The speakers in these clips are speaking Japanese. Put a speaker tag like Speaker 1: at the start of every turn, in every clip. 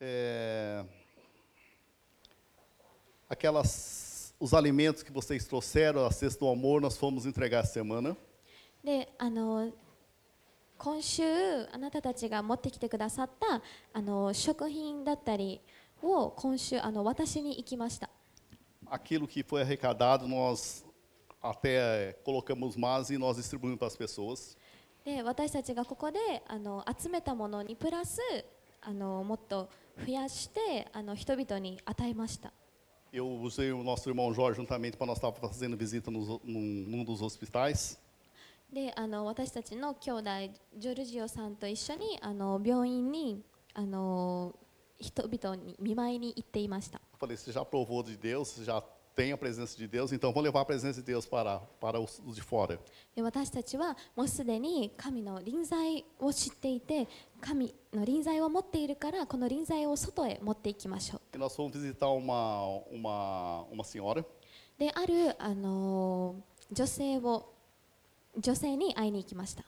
Speaker 1: É, aquelas, os alimentos que vocês trouxeram, a cesta do amor, nós fomos entregar essa semana.
Speaker 2: であの今週あなたたちが持ってきてくださったあの食品だったりを今週あの私に行きました
Speaker 1: Aquilo que foi arrecadado, nós até colocamos mais e nós distribuímos para as pessoas.
Speaker 2: で私たちがここであの集めたものにプラス あのもっと増やしてあの人々に与えました
Speaker 1: Eu usei o nosso irmão Jorge juntamente para nós estar fazendo visita nos, num, num dos hospitais.
Speaker 2: であの私たちの兄弟ジョルジオさんと一緒にあの病院にあの人々に見舞いに行っていました
Speaker 1: falei, você já provou de Deus, já tem a presença de Deus, então vou levar a presença de Deus para, para os, de fora.
Speaker 2: で私たちはもうすでに神の臨在を知っていて神の臨在を持っているからこの臨在を外へ持っていきましょう
Speaker 1: E nós fomos visitar uma, uma, uma senhora
Speaker 2: である、あの女性を女性に会いに行きました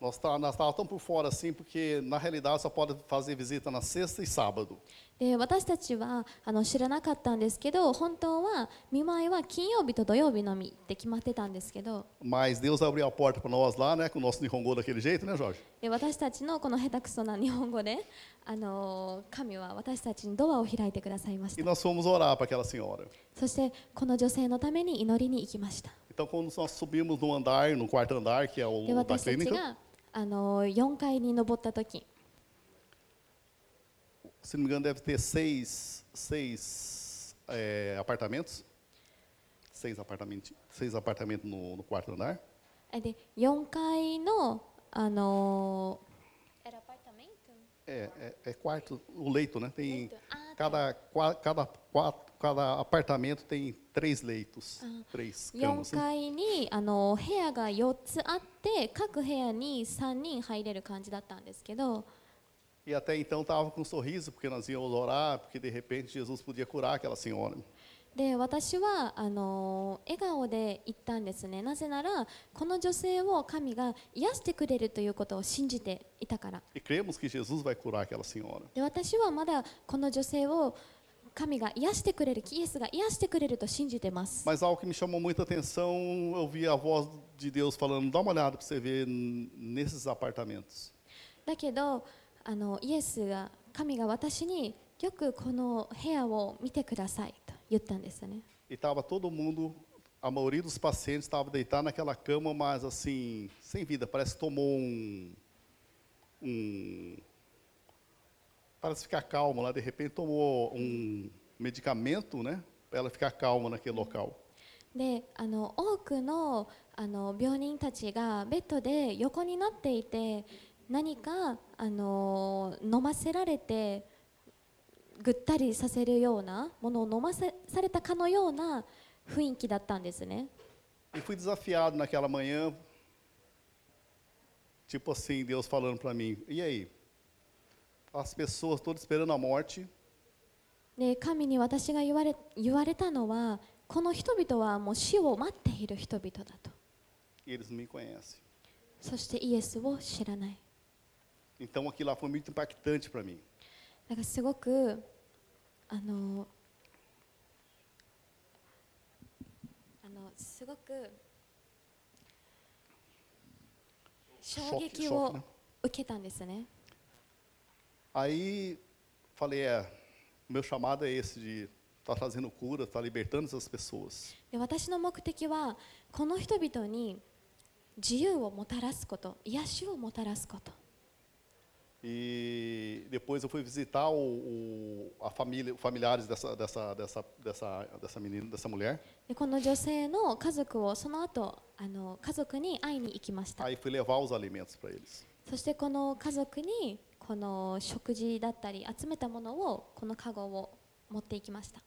Speaker 1: Nós tá, nós estávamos tão por fora assim, porque na realidade só pode fazer visita na sexta e sábado.
Speaker 2: で私たちはあの知らなかったんですけど本当は見舞いは金曜日と土曜日のみって決まってたんですけど
Speaker 1: Mas Deus abriu a porta para nós lá, né? Com o nosso Nihongo daquele jeito, né, Jorge?
Speaker 2: で私たちのこの下手くそな日本語で、あの神は私たちにドアを開いてくださいまし
Speaker 1: E
Speaker 2: た
Speaker 1: nós fomos orar para aquela senhora.
Speaker 2: そしてこの女性のために祈りに行きました
Speaker 1: Então, quando nós subimos no andar, no quarto andar, que é o
Speaker 2: で
Speaker 1: da
Speaker 2: 私たち
Speaker 1: clínica,
Speaker 2: が あの4階に登った時
Speaker 1: se não me engano, deve ter seis, seis é, apartamentos. Seis apartamentos, seis apartamentos no, no quarto andar.
Speaker 2: えで4階のあのエアパートメント
Speaker 1: É, é, é quarto, o leito, né? Tem
Speaker 2: Leito. Ah,
Speaker 1: cada, qua- cada, qua- cada apartamento tem três leitos, três
Speaker 2: 4
Speaker 1: camas. né?
Speaker 2: 階にあの部屋が4つあって各部屋に3人入れる感じだったんですけど
Speaker 1: E até então estava com um sorriso, porque nós íamos orar, porque de repente Jesus podia curar aquela senhora.
Speaker 2: で私はあの笑顔で言ったんですねなぜならこの女性を神が癒してくれるということを信じていたから
Speaker 1: E cremos que Jesus vai curar aquela senhora.
Speaker 2: で私はまだこの女性を神が癒してくれるイエスが癒してくれると信じてます
Speaker 1: Mas algo que me chamou muita atenção, eu vi a voz de Deus falando: dá uma olhada para você ver n- nesses apartamentos.
Speaker 2: だけどあのイエスが神が私によくこの部屋を見てくださいと言ったんですね
Speaker 1: E estava todo mundo, a maioria dos pacientes estava deitado naquela cama, mas assim, sem vida. Parece que tomou um. um parece ficar calmo lá, de repente tomou um medicamento, né? Para ela ficar calma naquele local.
Speaker 2: であの多くのあの病人たちがベッドで横になっていて何かあの飲ませられてぐったりさせるようなものを飲ませされたかのような雰囲気だったんですね
Speaker 1: E fui desafiado naquela manhã, tipo assim, Deus falando para mim: e aí? As pessoas todas esperando a morte,
Speaker 2: で神に私が言われ言われたのはこの人々はもう死を待っている人々だと
Speaker 1: e eles não me conhecem.
Speaker 2: そしてイエスを知らない
Speaker 1: Então aquilo lá foi muito impactante para mim.
Speaker 2: だからすごくあのあのすごく衝撃
Speaker 1: choque,
Speaker 2: を
Speaker 1: né?
Speaker 2: 受けたんですね
Speaker 1: Aí falei: é, meu chamado é esse de estar trazendo cura, estar libertando essas pessoas.
Speaker 2: で私の目的はこの人々に自由をもたらすこと癒しをもたらすこと
Speaker 1: E depois eu fui visitar o, o- a família, familiares dessa, dessa, dessa, dessa, dessa menina, dessa mulher.
Speaker 2: でこの女性の家族をその後あの家族に会いに行きました
Speaker 1: Aí fui levar os alimentos para eles.
Speaker 2: そしてこの家族に この食事だったり集めたものをこのカゴを持っていきました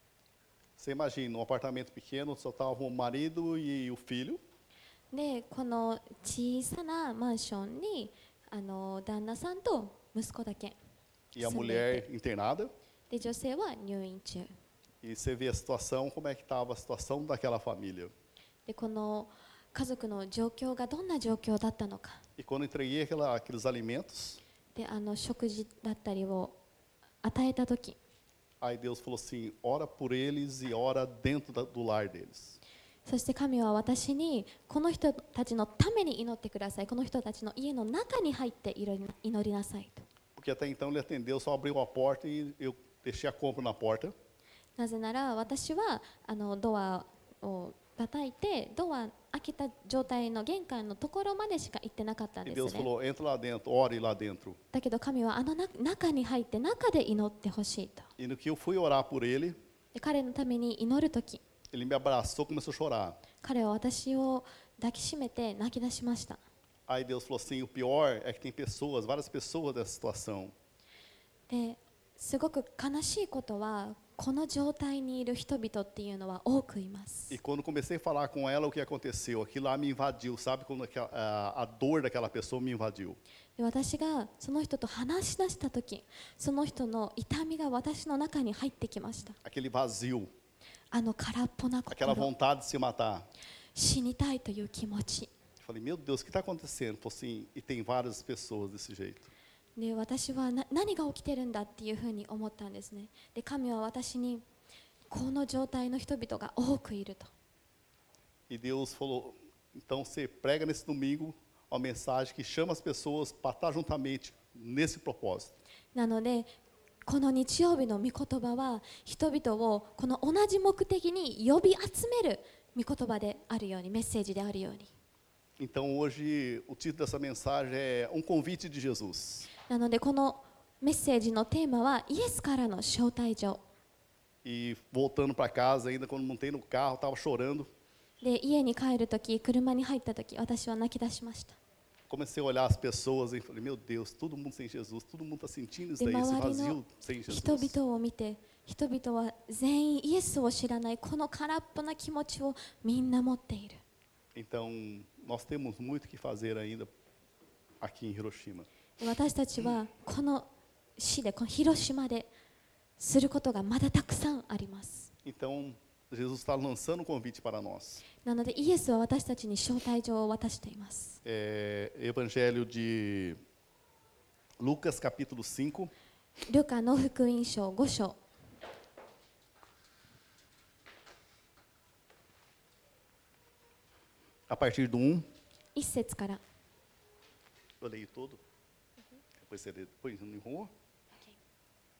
Speaker 1: Você imagina, num apartamento pequeno só estava o marido e o filho.
Speaker 2: でこの小さなマンションにあの旦那さんと息子だけ
Speaker 1: E a mulher internada.
Speaker 2: で女性は入院中
Speaker 1: E você vê a situação, como é que estava a situação daquela família.
Speaker 2: でこの家族の状況がどんな状況だったのか
Speaker 1: E quando entreguei aquela, aqueles alimentos,
Speaker 2: であの食事だったりを与えた時
Speaker 1: aí Deus falou assim: ora por eles e ora dentro da- do lar deles.
Speaker 2: そして神は私にこの人たちのために祈ってくださいこの人たちの家の中に入って祈りなさいと
Speaker 1: Porque até então ele atendeu, só abriu a porta e eu deixei a compra na porta.
Speaker 2: なぜなら私はあのドアを叩いてドア開けた状態の玄関のところまでしか行ってなかった、だけど神はあの中,に入って中で祈ってほしいと。彼のために祈る時、彼は私を抱きしめて泣き出しました。ですごく悲しいことは、この状態にいる人々っていうのは多くいます
Speaker 1: E quando comecei a falar com ela o que aconteceu, aquilo lá me invadiu, sabe? Quando aquela- a, a dor daquela pessoa me invadiu.
Speaker 2: で私がその人と話し出した時その人の痛みが私の中に入ってきました
Speaker 1: Aquele vazio,
Speaker 2: あの空っぽな
Speaker 1: aquela
Speaker 2: 心
Speaker 1: vontade de se matar.
Speaker 2: 死にたいという気持ち
Speaker 1: Falei, meu Deus, o que está acontecendo? Assim, e tem várias pessoas desse jeito.
Speaker 2: で私はな何が起きてるんだっていうふうに思ったんですねで神は私にこの状態の人々が多くいると
Speaker 1: E Deus falou, então você prega nesse domingo uma mensagem que chama as pessoas para estar juntamente nesse propósito.
Speaker 2: なのでこの日曜日の御言葉は人々をこの同じ目的に呼び集める御言葉であるようにメッセージであるように
Speaker 1: Então hoje o título dessa mensagem é Um Convite de Jesus.
Speaker 2: なのでこのメッセージのテーマはイエスからの招待状
Speaker 1: E voltando para casa, ainda quando montei no carro, estava chorando.
Speaker 2: で家に帰るとき車に入ったとき私は泣き出しました
Speaker 1: Comecei a olhar as pessoas e falei, meu Deus, todo mundo sem Jesus, todo mundo está sentindo isso
Speaker 2: で
Speaker 1: daí, esse vazio sem
Speaker 2: 人
Speaker 1: Jesus.
Speaker 2: 々を見て人々は全員イエスを知らないこの空っぽな気持ちをみんな持っている
Speaker 1: Então, nós temos muito que fazer ainda aqui em Hiroshima.
Speaker 2: で私たちはこの市でこの広島ですることがまだたくさんあります
Speaker 1: Então, Jesus está lançando um convite para nós.
Speaker 2: なのでイエスは私たちに招待状を渡しています
Speaker 1: É, Evangelho de Lucas, capítulo 5,
Speaker 2: ルカの福音書5章
Speaker 1: a partir do 1.
Speaker 2: 1節から
Speaker 1: Eu leio todo. Depois você lê, depois não enrolou?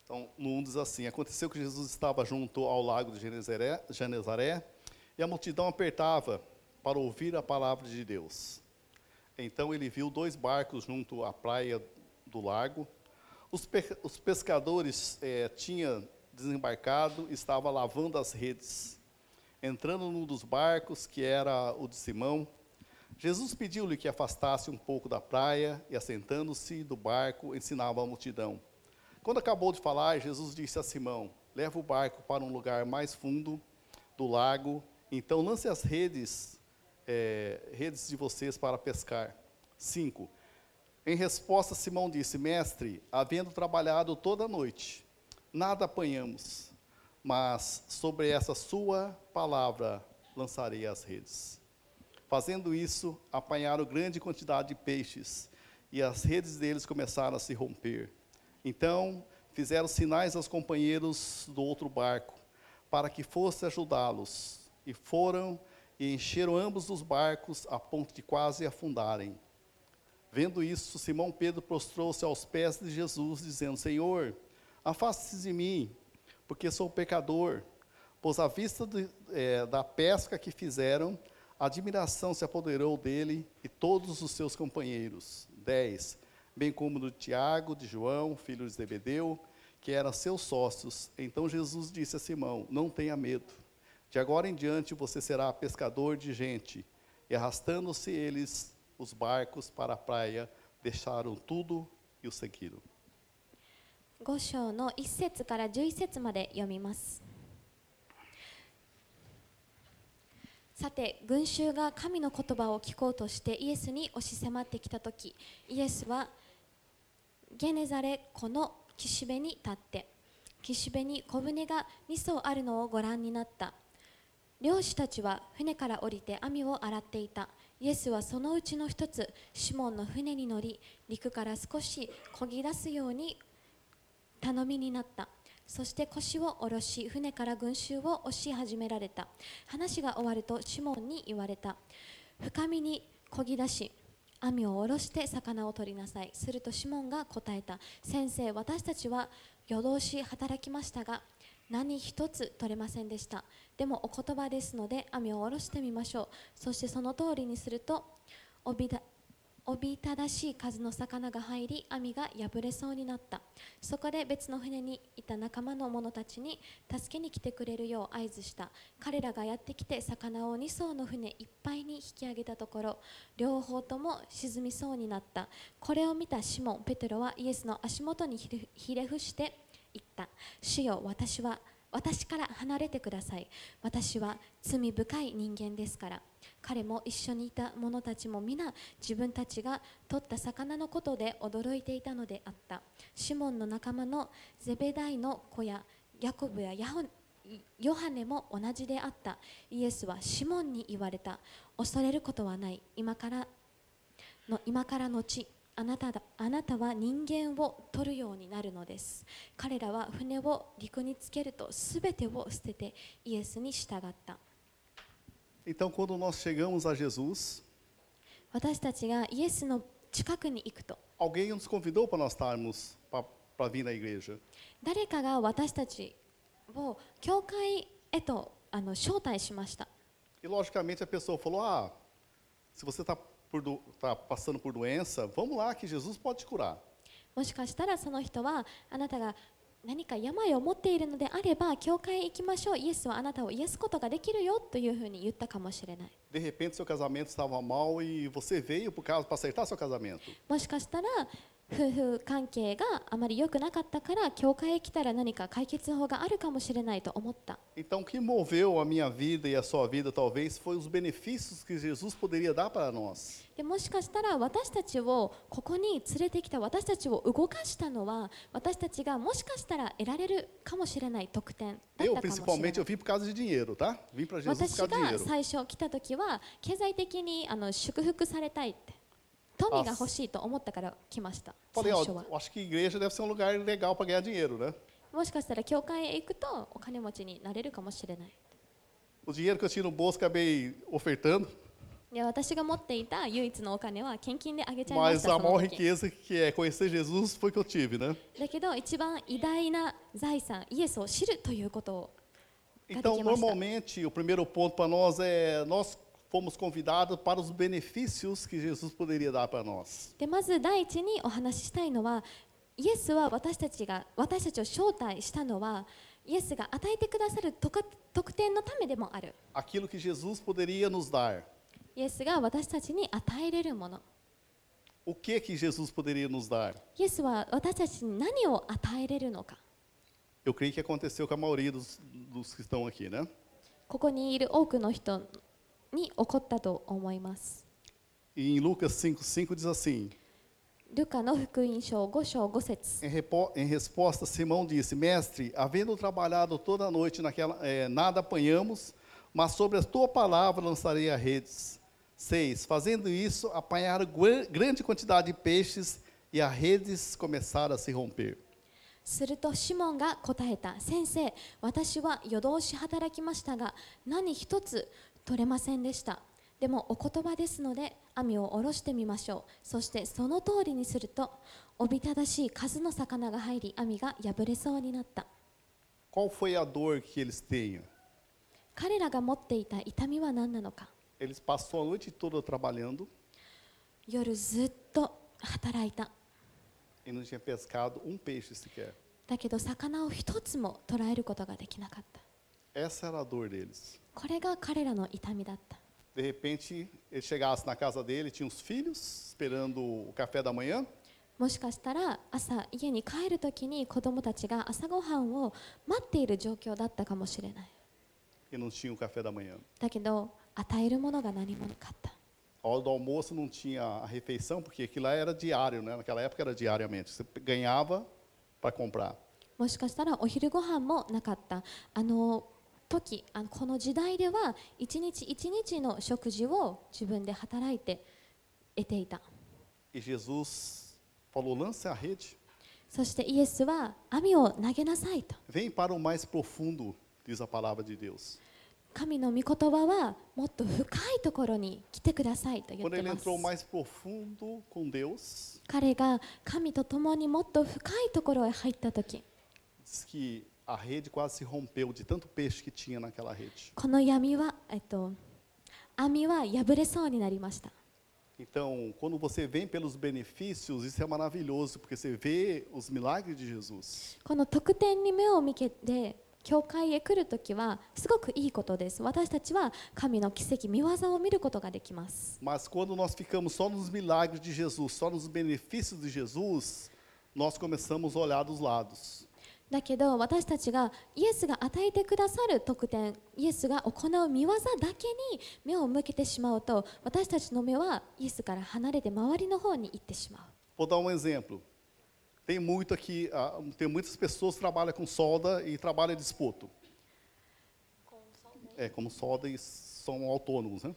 Speaker 1: Então, no 1 diz assim: Aconteceu que Jesus estava junto ao lago de Genezaré, e a multidão apertava para ouvir a palavra de Deus. Então ele viu dois barcos junto à praia do lago. Os, pe- os pescadores eh, tinham desembarcado e estavam lavando as redes. Entrando num dos barcos, que era o de Simão, Jesus pediu-lhe que afastasse um pouco da praia e, assentando-se do barco, ensinava a multidão. Quando acabou de falar, Jesus disse a Simão: Leva o barco para um lugar mais fundo do lago, então lance as redes, eh, redes de vocês para pescar. 5. Em resposta, Simão disse: Mestre, havendo trabalhado toda a noite, nada apanhamos, mas sobre essa sua palavra lançarei as redes. Fazendo isso, apanharam grande quantidade de peixes, e as redes deles começaram a se romper. Então, fizeram sinais aos companheiros do outro barco, para que fosse ajudá-los. E foram e encheram ambos os barcos a ponto de quase afundarem. Vendo isso, Simão Pedro prostrou-se aos pés de Jesus, dizendo: Senhor, afaste-se de mim, porque sou pecador. Pois à vista de, eh, da pesca que fizeram, a admiração se apoderou dele e todos os seus companheiros. 10. Bem como do Tiago, de João, filho de Zebedeu, que eram seus sócios. Então Jesus disse a Simão: Não tenha medo. De agora em diante você será pescador de gente. E arrastando-se eles os barcos para a praia, deixaram tudo e o seguiram.
Speaker 2: 5章の1節から11節まで読みます さて群衆が神の言葉を聞こうとしてイエスに押し迫ってきた時イエスはゲネザレ湖の岸辺に立って岸辺に小舟が2艘あるのをご覧になった。漁師たちは船から降りて網を洗っていた。イエスはそのうちの一つシモンの船に乗り陸から少し漕ぎ出すように頼みになった。そして腰を下ろし船から群衆を押し始められた。話が終わるとシモンに言われた。深みに漕ぎ出し網を下ろして魚を取りなさい。するとシモンが答えた。先生私たちは夜通し働きましたが何一つ取れませんでした。でもお言葉ですので網を下ろしてみましょう。そしてその通りにするとおびだおびただしい数の魚が入り網が破れそうになった。そこで別の船にいた仲間の者たちに助けに来てくれるよう合図した。彼らがやってきて魚を2艘の船いっぱいに引き上げたところ両方とも沈みそうになった。これを見たシモンペテロはイエスの足元にひれ伏して言った主よ私は私から離れてください。私は罪深い人間ですから。彼も一緒にいた者たちも皆自分たちが取った魚のことで驚いていたのであった。シモンの仲間のゼベダイの子やヤコブやヤホヨハネも同じであった。イエスはシモンに言われた。恐れることはない。今からの今からのちあなただあなたは人間を取るようになるのです。彼らは船を陸につけるとすべてを捨ててイエスに従った。
Speaker 1: Então, quando nós chegamos a Jesus,
Speaker 2: 私たちがイエスの近くに行くと
Speaker 1: alguém nos convidou para nós estarmos, para vir na igreja.
Speaker 2: 誰かが私たちを教会へとあの招待しました
Speaker 1: E, logicamente, a pessoa falou: Ah, se você está tá passando por doença, vamos lá que Jesus pode te curar.
Speaker 2: もしかしたらその人はあなたが 何か病を持っているのであれば教会へ行きましょうイエスはあなたを癒すことができるよというふうに言ったかもしれない
Speaker 1: De repente, seu casamento estava mal e você veio para acertar seu casamento.
Speaker 2: もしかしたら夫婦関係があまり良くなかったから、教会へ来たら何か解決法があるかもしれないと思った。もしかしたら、私たちをここに連れてきた私たちを動かしたのは、私たちがもしかしたら得られるかもしれない特典。私が最初来た時は、経済的にあの祝福されたいって。富が欲しいと思ったから来ました最
Speaker 1: Falei,
Speaker 2: 初
Speaker 1: ó,
Speaker 2: は
Speaker 1: eu acho que igreja deve ser um lugar legal para ganhar dinheiro, né?
Speaker 2: もしかしたら教会へ行くとお金持ちになれるかもしれない
Speaker 1: O dinheiro que eu tinha no bolso acabei ofertando,
Speaker 2: で私が持っていた唯一のお金は献金であげちゃいまし
Speaker 1: mas
Speaker 2: た
Speaker 1: a
Speaker 2: その
Speaker 1: maior
Speaker 2: 時
Speaker 1: riqueza que é conhecer Jesus foi que eu tive, né?
Speaker 2: だけど一番偉大な財産イエスを知るということを
Speaker 1: Então,
Speaker 2: Cadê que mostra?
Speaker 1: normalmente, o primeiro ponto para nós é nós fomos convidados para os benefícios que Jesus poderia dar para nós.
Speaker 2: でまず第一にお話ししたいのはイエスは私たちが私たちを招待したのはイエスが与えてくださる特特典のためでもある
Speaker 1: Aquilo que Jesus poderia nos dar.
Speaker 2: イエスが私たちに与えれるもの
Speaker 1: O que que Jesus poderia nos dar?
Speaker 2: イエスは私たちに何を与えれるのか
Speaker 1: Eu creio que aconteceu com a maioria dos, dos que estão aqui, né?
Speaker 2: ここにいる多くの人 に起こったと思います
Speaker 1: E em Lucas 5,5 diz assim:
Speaker 2: ルカの福音書5章5節
Speaker 1: em, repo- em resposta, Simão disse: Mestre, havendo trabalhado toda a noite naquela, eh, nada apanhamos, mas sobre a tua palavra lançarei as redes. 6. Fazendo isso, apanharam gua- grande quantidade de peixes e as redes começaram a se romper.
Speaker 2: するとシモンが答えた先生私は夜通し働きましたが何一つ 取れませんでした。でもお言葉ですので網を下ろしてみましょう。そしてその通りにするとおびただしい数の魚が入り網が破れそうになった。
Speaker 1: Qual foi a dor que eles tinham?
Speaker 2: 彼らが持っていた痛みは何なのか。
Speaker 1: Eles passou a noite toda trabalhando.
Speaker 2: 夜ずっと働いた。
Speaker 1: E não tinha pescado um peixe sequer.
Speaker 2: だけど魚を一つも捕らえることができなかった
Speaker 1: Essa era a dor deles.
Speaker 2: これが彼らの痛みだった
Speaker 1: De repente, ele chegasse na casa dele, tinha os filhos esperando o café da manhã.
Speaker 2: もしかしたら朝家に帰るときに子供たちが朝ごはんを待っている状況だったかもしれない
Speaker 1: e não tinha o café da manhã.
Speaker 2: だけど与えるものが何もなかった
Speaker 1: A hora do almoço não tinha a refeição, porque aquilo lá era diário, né? Naquela época era diariamente. Você ganhava para comprar.
Speaker 2: もしかしたらお昼ご飯もなかったあの 時あのこの時代では一日一日の食事を自分で働いて得ていた。そしてイエスは網を投げなさいと。神の御言葉はもっと深いところに来てくださいと言っ
Speaker 1: い
Speaker 2: ま彼が神と共にもっと深いところへ入った時。
Speaker 1: a rede quase se rompeu de tanto peixe que tinha naquela rede.
Speaker 2: この闇は、えっと、網は破れそうになりました
Speaker 1: Então, quando você vem pelos benefícios, isso é maravilhoso, porque você vê os milagres de Jesus.
Speaker 2: この特典に目を向けて教会へ来るときはすごくいいことです私たちは神の奇跡見業を見ることができます
Speaker 1: Mas quando nós ficamos só nos milagres de Jesus, só nos benefícios de Jesus, nós começamos a olhar dos lados.
Speaker 2: だけど私たちがイエスが与えてくださる特典イエスが行う見業だけに目を向けてしまうと私たちの目はイエスから離れて周りの方に行ってしまう
Speaker 1: Vou dar um exemplo. Tem muito aqui, ah, tem muitas pessoas que trabalham com solda e trabalham de espoto. É, como solda e são autônomos, né?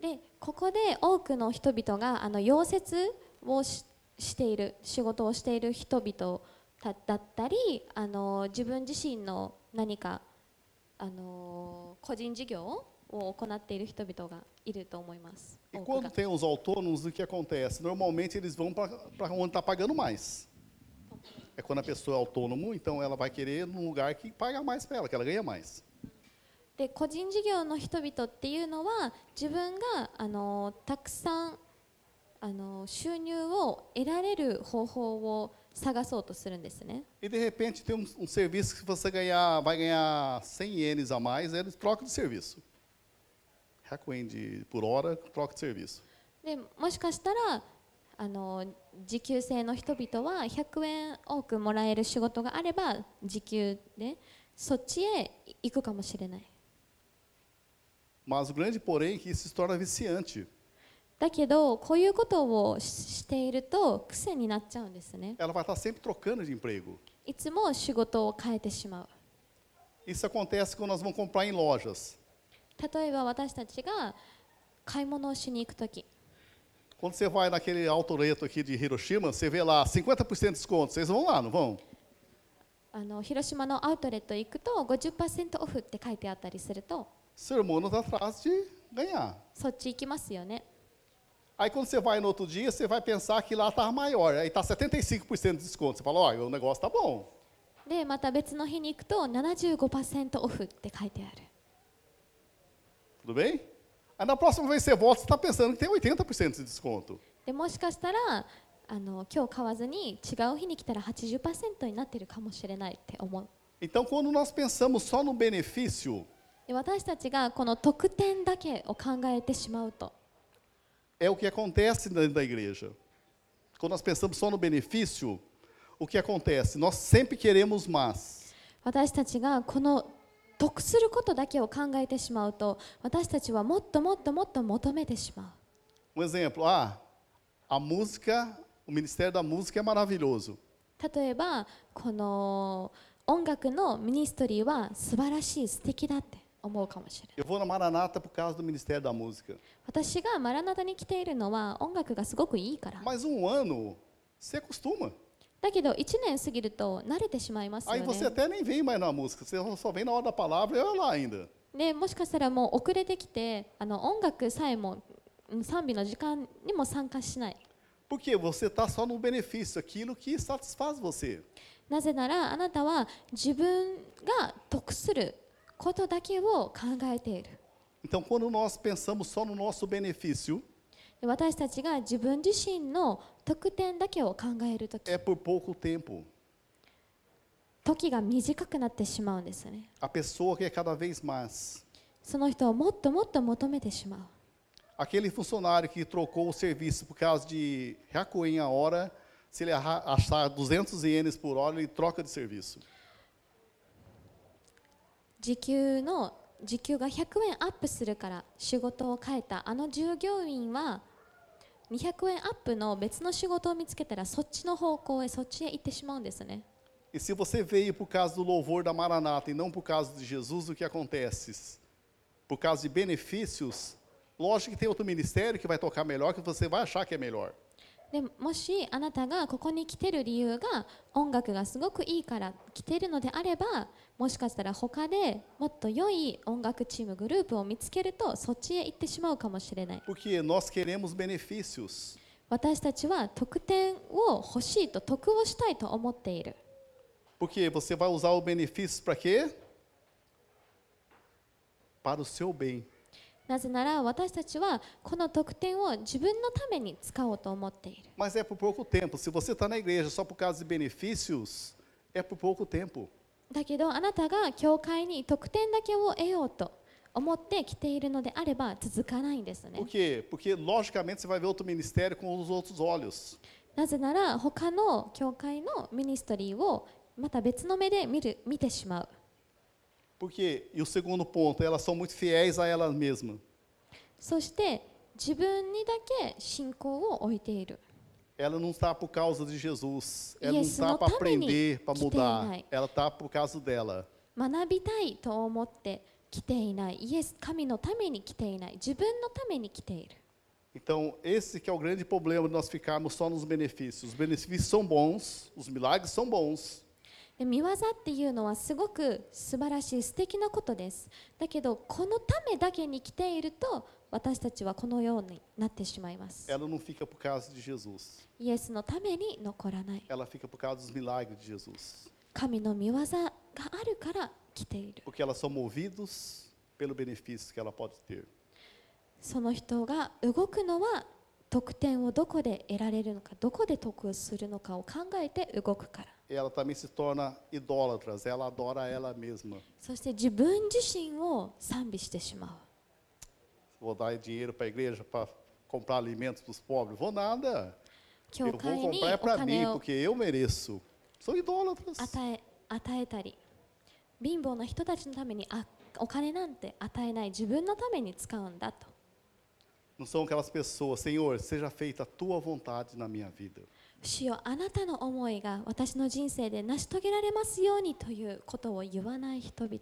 Speaker 2: でここで多くの人々があの溶接をししている仕事をしている人々だだったりあの自分自身の何かあの個人事業を行っている人々がいると思います。
Speaker 1: E quando
Speaker 2: が
Speaker 1: tem os autônomos, o que acontece? Normalmente eles vão para onde está pagando mais. É quando a pessoa é autônomo, então ela vai querer num lugar que paga mais para ela, que ela ganha mais.
Speaker 2: で個人事業の人々っていうのは自分があのたくさんあの収入を得られる方法を 探そうとするんですね。
Speaker 1: E de repente tem um, um serviço que você ganhar, vai ganhar 100 ienes a mais, eles trocam de serviço. Recuem de por hora, troca de serviço.
Speaker 2: でもしかしたらあの時給制の人々は100円多くもらえる仕事があれば時給でそっちへ行くかもしれない。
Speaker 1: Mas o grande porém é que isso se torna viciante.
Speaker 2: だけどこういうことをししていると癖になっちゃうんですね。
Speaker 1: Ela vai estar sempre trocando de emprego.
Speaker 2: いつも仕事を変えてしまう。
Speaker 1: Isso acontece quando nós vamos comprar em lojas.
Speaker 2: 例えば私たちが買い物をしに行くとき
Speaker 1: Quando você vai naquele autoreto aqui de Hiroshima, você vê lá 50% de desconto. Vocês vão lá, não vão?
Speaker 2: あの広島のアウトレット行くと50%オフって書いてあったりすると
Speaker 1: irmão não está atrás de ganhar.
Speaker 2: そっち行きますよね
Speaker 1: Aí quando você vai no outro dia, você vai pensar que lá está maior. Aí está 75% de desconto. Você fala, olha, o negócio está bom.
Speaker 2: でまた別の日に行くと75%オフって書いてある
Speaker 1: Tudo bem? Aí na próxima vez que você volta, você está pensando que tem 80% de desconto.
Speaker 2: でもしかしたらあの今日買わずに違う日に来たら80%になってるかもしれないって思う
Speaker 1: Então, quando nós pensamos só no benefício,
Speaker 2: で私たちがこの特典だけを考えてしまうと
Speaker 1: é o que acontece dentro da igreja. Quando nós pensamos só no benefício, o que acontece? Nós sempre queremos mais.
Speaker 2: 私たちがこの得することだけを考えてしまうと私たちはもっともっともっと求めてしまう
Speaker 1: Um exemplo, ah, a música, o ministério da música é maravilhoso.
Speaker 2: 例えばこの音楽のミニストリーは素晴らしい素敵だって 思うかもしれない
Speaker 1: Eu vou na Maranata por causa do ministério da música.
Speaker 2: 私がマラナタに来ているのは音楽がすごくいいから
Speaker 1: Mas um ano, você acostuma.
Speaker 2: だけど1年過ぎると慣れてしまいますよ
Speaker 1: Aí você
Speaker 2: ね
Speaker 1: até nem vem mais na música, você só vem na hora da palavra e olha lá ainda.
Speaker 2: でもしかしたらもう遅れてきてあの音楽さえもうん賛美の時間にも参加しない
Speaker 1: Porque você está só no benefício, aquilo que satisfaz você.
Speaker 2: なぜならあなたは自分が得する
Speaker 1: Então, quando nós pensamos só no nosso benefício, é por pouco tempo. A pessoa quer cada vez mais. Aquele funcionário que trocou o serviço por causa de Hakuen a hora, se ele achar 200 ienes por hora, ele troca de serviço.
Speaker 2: 時給の時給が100円アップするから仕事を変えたあの従業員は200円アップの別の仕事を見つけたらそっちの方向へそっちへ行ってしまうんですね
Speaker 1: E se você veio por causa do louvor da Maranata e não por causa de Jesus, o que acontece? Por causa de benefícios, lógico que tem outro ministério que vai tocar melhor, que você vai achar que é melhor.
Speaker 2: でもしあなたがここに来てる理由が音楽がすごくいいから来てるのであればもしかしたら他でもっと良い音楽チームグループを見つけるとそっちへ行ってしまうかもしれない
Speaker 1: Porque nós queremos benefícios.
Speaker 2: 私たちは得点を欲しいと得をしたいと思っている
Speaker 1: Porque você vai usar o benefício para quê? Para o seu bem.
Speaker 2: なぜなら私たちはこの得点を自分のために使おうと思っている
Speaker 1: Mas é por pouco tempo. Se você está na igreja só por causa de benefícios, é por pouco tempo.
Speaker 2: だけどあなたが教会に得点だけを得ようと思って来ているのであれば続かないんですね
Speaker 1: Por quê? Porque, logicamente, você vai ver outro ministério com os outros olhos.
Speaker 2: なぜなら他の教会のミニストリーをまた別の目で見る見てしまう
Speaker 1: Porque, e o segundo ponto, elas são muito fiéis a elas mesmas.
Speaker 2: そして自分にだけ信仰を置いている
Speaker 1: Ela não está por causa de Jesus. Ela não
Speaker 2: Isso
Speaker 1: está
Speaker 2: no
Speaker 1: para
Speaker 2: também
Speaker 1: aprender, para
Speaker 2: que tem,
Speaker 1: mudar.
Speaker 2: né?
Speaker 1: Ela está por causa dela.
Speaker 2: 学びたいと思って来ていないイエス神のために来ていない自分のために来ている
Speaker 1: Então, esse que é o grande problema de nós ficarmos só nos benefícios. Os benefícios são bons, os milagres são bons,
Speaker 2: で見業っていうのはすごく素晴らしい素敵なことですだけどこのためだけに来ていると 私たちはこのようになってしまいます
Speaker 1: ela não fica por causa de Jesus.
Speaker 2: イエスのために残らない
Speaker 1: Ela fica por causa dos milagres de Jesus.
Speaker 2: 神の見業があるから来ている
Speaker 1: Porque elas são movidos pelo benefício que ela pode ter.
Speaker 2: その人が動くのは得点をどこで得られるのかどこで得をするのかを考えて動くから
Speaker 1: Ela também se torna idólatras, ela adora ela mesma.
Speaker 2: そして自分自身を賛美してしまう
Speaker 1: Vou dar dinheiro para a igreja para comprar alimentos para os pobres? Vou nada.
Speaker 2: 教
Speaker 1: Eu vou
Speaker 2: 会に
Speaker 1: comprar é
Speaker 2: お
Speaker 1: para mim,
Speaker 2: 金を
Speaker 1: porque eu mereço. São idólatras.
Speaker 2: 与え与えたり貧乏な人たちのためにあお金なんて与えない自分のために使うんだと
Speaker 1: Não são aquelas pessoas, Senhor, seja feita a tua vontade na minha vida.
Speaker 2: 主よあなたの思いが私の人生で成し遂げられますようにということを言わない人々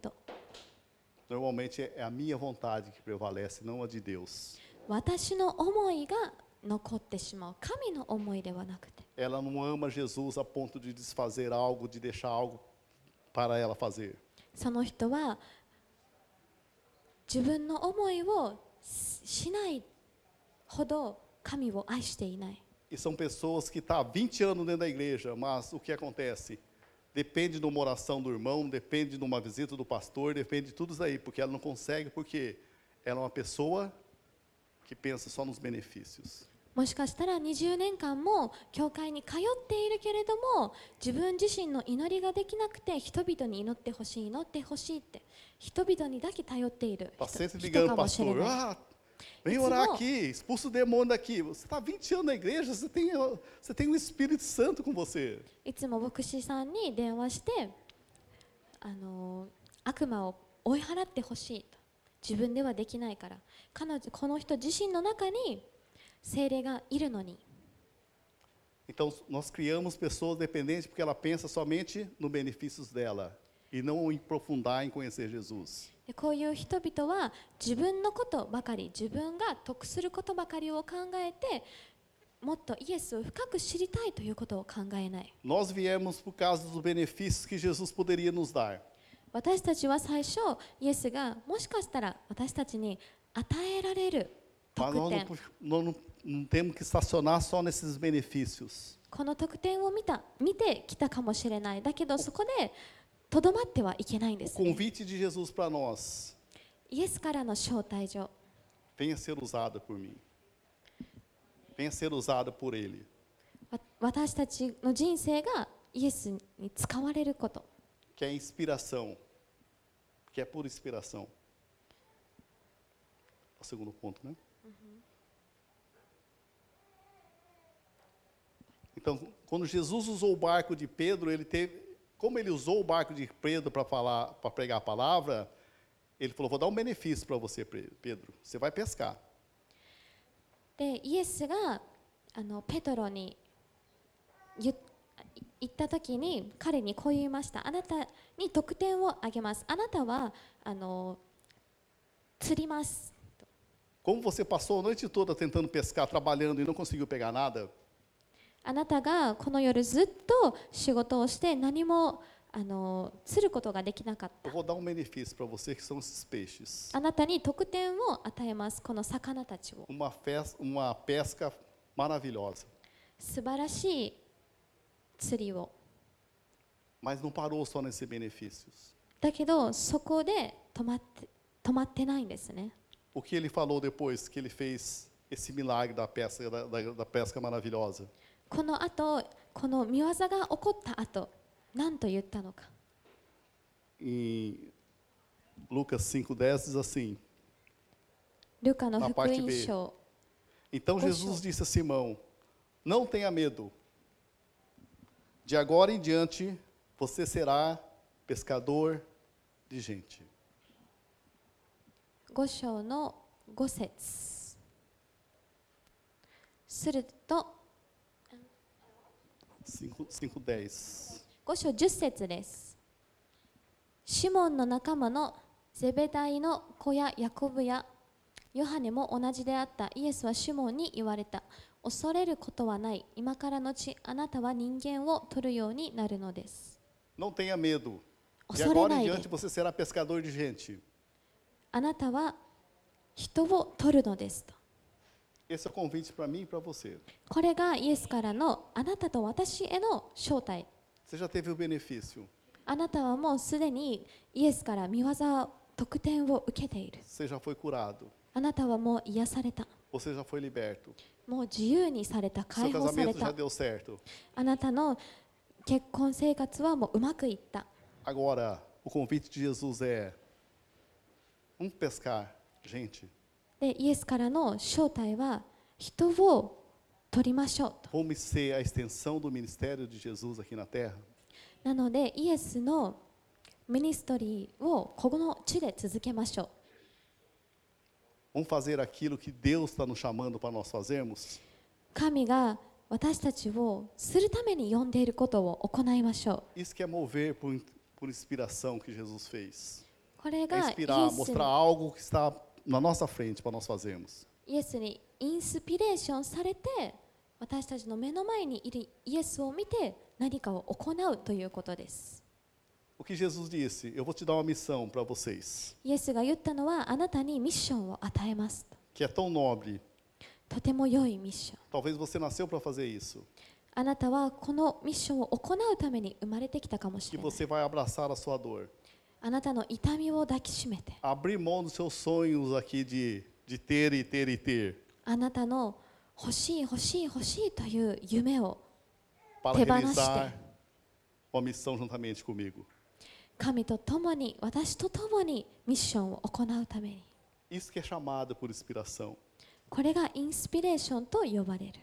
Speaker 1: Normalmente é a minha vontade que prevalece, não a de Deus.
Speaker 2: 私の思いが残ってしまう神の思いではなくて
Speaker 1: Ela não ama Jesus a ponto de desfazer algo, de deixar algo para ela fazer.
Speaker 2: その人は自分の思いをししないほど神を愛していない
Speaker 1: E são pessoas que estão há 20 anos dentro da igreja, mas o que acontece? Depende de uma oração do irmão, depende de uma visita do pastor, depende de tudo isso aí, porque ela não consegue, porque ela é uma pessoa que pensa só nos benefícios.
Speaker 2: もしかしたら20年間も教会に通っているけれども自分自身の祈りができなくて人々に祈ってほしい祈ってほしいって人々にだけ頼っている
Speaker 1: Está
Speaker 2: 人
Speaker 1: sempre
Speaker 2: 人
Speaker 1: ligando
Speaker 2: か
Speaker 1: o
Speaker 2: もしれ
Speaker 1: pastor,
Speaker 2: ない
Speaker 1: ah, vem
Speaker 2: Isso
Speaker 1: orar
Speaker 2: não.
Speaker 1: aqui, expulsa o demônio daqui. Você está 20 anos na igreja, você tem, você tem o Espírito Santo com você.
Speaker 2: いつも牧師さんに電話してあの悪魔を追い払ってほしいと自分ではできないから彼女この人自身の中に精霊がいるのに
Speaker 1: Então, nós criamos pessoas dependentes porque ela pensa somente nos benefícios dela
Speaker 2: こういう人々は自分のことばかり、自分が得することばかりを考えて、もっとイエスを深く知りたいということを考えない。私たちは最初、イエスがもしかしたら私たちに与えられる特典。この特典を見,た見てきたかもしれない。だけどそこで。とどまってはいけないんで
Speaker 1: O
Speaker 2: す、ね、
Speaker 1: convite de Jesus para nós,
Speaker 2: イエスからの招待状
Speaker 1: venha ser usada por mim. Venha ser usada por Ele.
Speaker 2: わ私たちの人生がイエスに使われること
Speaker 1: Que é inspiração. Que é pura inspiração. O segundo ponto, né? Então, quando Jesus usou o barco de Pedro, ele teve, como ele usou o barco de Pedro para falar, para pregar a palavra, ele falou: "Vou dar um benefício para você, Pe- Pedro. Você vai pescar."
Speaker 2: でイエスがあのペトロに言っ言った時に彼にこう言いましたあなたに得点をあげますあなたはあの釣ります
Speaker 1: Como você passou a noite toda tentando pescar, trabalhando e não conseguiu pegar nada,
Speaker 2: あなたがこの夜ずっと仕事をして何もあの釣ることができなかった
Speaker 1: um.
Speaker 2: あなたに特典を与えますこの魚たちを
Speaker 1: Uma, fes- uma pesca maravilhosa.
Speaker 2: 素晴らしい釣りを
Speaker 1: Mas não parou só nesses benefícios.
Speaker 2: だけどそこで止まって止まってないんですね
Speaker 1: O que ele falou depois que ele fez esse milagre da pesca, da, da- da pesca maravilhosa?
Speaker 2: この後この見業が起こった後何と言ったのか
Speaker 1: Em Lucas 5,10 diz assim:
Speaker 2: ルカの
Speaker 1: Na
Speaker 2: 福
Speaker 1: parte
Speaker 2: 音
Speaker 1: B.
Speaker 2: 書
Speaker 1: Então
Speaker 2: Poxa.
Speaker 1: Jesus disse a Simão: Não tenha medo. De agora em diante, você será pescador de gente.
Speaker 2: 5章の5節すると
Speaker 1: 5 5,10.
Speaker 2: 5章10節です。シモンの仲間のゼベダイの子やヤコブやヨハネも同じであった。イエスはシモンに言われた。恐れることはない。今からのちあなたは人間を取るようになるのです。
Speaker 1: Não tenha medo. De
Speaker 2: 恐れ
Speaker 1: agora
Speaker 2: な
Speaker 1: em
Speaker 2: いで。
Speaker 1: Diante, você será pescador de gente.
Speaker 2: あなたは人を取るのですと
Speaker 1: Esse é o convite para mim e para você.
Speaker 2: これがイエスからのあなたと私への招待
Speaker 1: Você já teve o benefício.
Speaker 2: あなたはもうすでにイエスから見業特典を受けている
Speaker 1: Você já foi curado.
Speaker 2: あなたはもう癒された
Speaker 1: Você já foi liberto.
Speaker 2: もう自由にされた
Speaker 1: Seu
Speaker 2: 解放され
Speaker 1: casamento já
Speaker 2: た
Speaker 1: deu certo.
Speaker 2: あなたの結婚生活はもううまくいった
Speaker 1: Agora, o convite de Jesus é: vamos pescar gente.
Speaker 2: でイエスからの招待は人を取りましょうと
Speaker 1: Vamos ser a extensão do ministério de Jesus aqui na terra.
Speaker 2: なのでイエスのミニストリーをこの地で続けましょう
Speaker 1: Vamos fazer aquilo que Deus está nos chamando para nós fazermos?
Speaker 2: 神が私たちをするために呼んでいることを行いましょう
Speaker 1: Isso que é mover por, por inspiração que Jesus fez.
Speaker 2: これ
Speaker 1: É
Speaker 2: がイエ
Speaker 1: inspirar,
Speaker 2: ス
Speaker 1: mostrar algo que está na nossa frente para nós fazermos.
Speaker 2: イエスにインスピレーションされて私たちの目の前にいるイエスを見て何かを行うということです
Speaker 1: O que Jesus disse? Eu vou te dar uma missão para vocês,
Speaker 2: イエスが言ったのはあなたにミッションを与えますと
Speaker 1: que é tão nobre.
Speaker 2: とても良いミッション
Speaker 1: Talvez você nasceu para fazer isso.
Speaker 2: あなたはこのミッションを行うために生まれてきたかもし
Speaker 1: Que
Speaker 2: れない
Speaker 1: você vai abraçar a sua dor.
Speaker 2: あなたの痛みを抱きしめて。あなたの欲しい欲しい欲しいという夢を
Speaker 1: 手放して。
Speaker 2: 神と共に、私と共にミッションを行うために。これがインスピレーションと呼ばれる。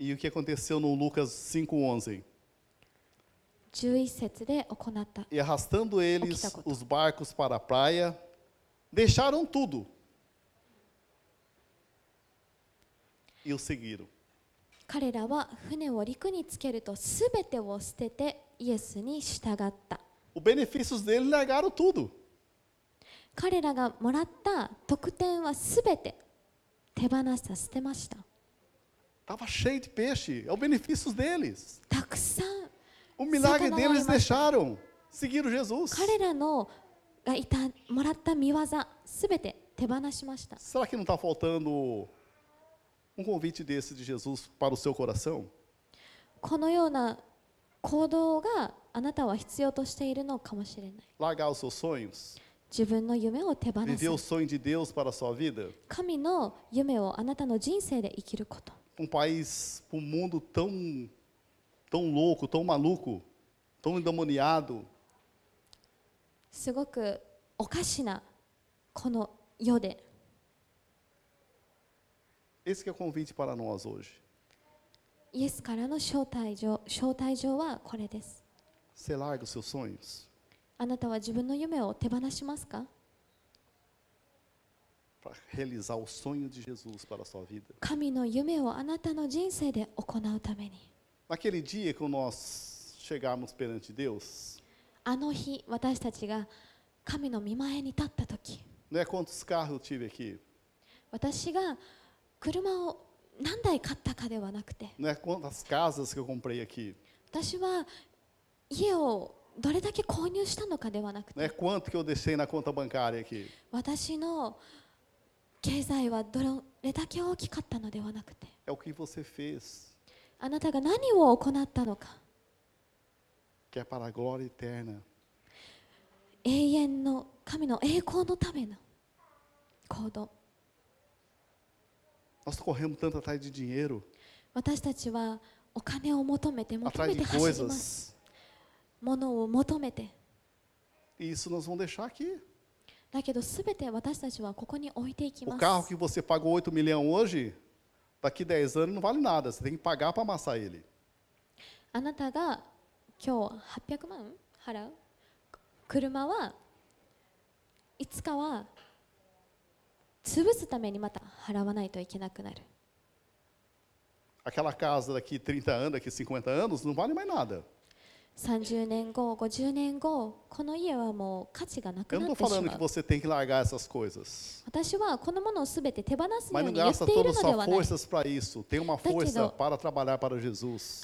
Speaker 1: E o que aconteceu
Speaker 2: 11節で行った
Speaker 1: E arrastando eles os barcos para a praia, deixaram tudo e o seguiram.
Speaker 2: 彼らは船を陸につけると全てを捨ててイエスに従った
Speaker 1: Os benefícios dele largaram tudo.
Speaker 2: 彼らがもらった特典は全て手放した捨てました
Speaker 1: Estava cheio de peixe, é o benefício deles.
Speaker 2: たくさん
Speaker 1: O milagre
Speaker 2: Satanás
Speaker 1: deles
Speaker 2: vai
Speaker 1: deixaram. Seguiram Jesus.
Speaker 2: 彼らのがいたもらった見業全て手放しました
Speaker 1: Será que não está faltando um convite desse de Jesus para o seu coração?
Speaker 2: このような行動があなたは必要としているのかもしれない
Speaker 1: Largar os seus sonhos?
Speaker 2: 自分の夢を手放
Speaker 1: Viver o
Speaker 2: す
Speaker 1: sonho de Deus para a sua vida?
Speaker 2: 神の夢をあなたの人生で生きること
Speaker 1: Um país, um mundo tão, tão louco, tão maluco, tão endemoniado.
Speaker 2: すごくおかしなこの世で
Speaker 1: Esse que é o convite para nós hoje.
Speaker 2: イエスからの招待状招待状はこれです
Speaker 1: Você larga os seus sonhos
Speaker 2: あなたは自分の夢を手放しますか
Speaker 1: para realizar o sonho de Jesus para a sua vida.
Speaker 2: 神の夢をあなたの人生で行うために
Speaker 1: Naquele dia que nós chegarmos perante Deus,
Speaker 2: あの日私たちが神の御前に立った時
Speaker 1: não é quantos carros eu tive aqui,
Speaker 2: 私が車を 何台買ったかではなくて
Speaker 1: não é quantas casas que eu comprei aqui,
Speaker 2: 私は家をどれだけ購入したのかではなく
Speaker 1: não é
Speaker 2: て
Speaker 1: quanto que eu deixei na conta bancária aqui.
Speaker 2: 私の経済はどれだけ大きかったのではなくて
Speaker 1: É o que você fez,
Speaker 2: あなたが何を行ったのか
Speaker 1: que é para a glória eterna.
Speaker 2: 永遠の神の栄光のための行動
Speaker 1: Nós corremos tanto atrás de dinheiro,
Speaker 2: 私たちはお金を求めて求
Speaker 1: atrás
Speaker 2: め
Speaker 1: de
Speaker 2: て走ります
Speaker 1: coisas,
Speaker 2: 物を求めて
Speaker 1: e isso nós vamos deixar aqui.
Speaker 2: だけど全て私たちはここに置いていき
Speaker 1: O
Speaker 2: ま
Speaker 1: carro
Speaker 2: す
Speaker 1: que você pagou 8 milhões hoje, daqui 10 anos não vale nada, você tem que pagar para amassar ele.
Speaker 2: あなたが今日800万払う車はいつかは潰すためにまた払わないといけなくなる
Speaker 1: Aquela casa daqui 30 anos, daqui 50 anos, não vale mais nada.
Speaker 2: 30年後、50年後、この家はもう価値がなくなってしまう。私はこのものをすべて手放すように言っているのではない。
Speaker 1: だ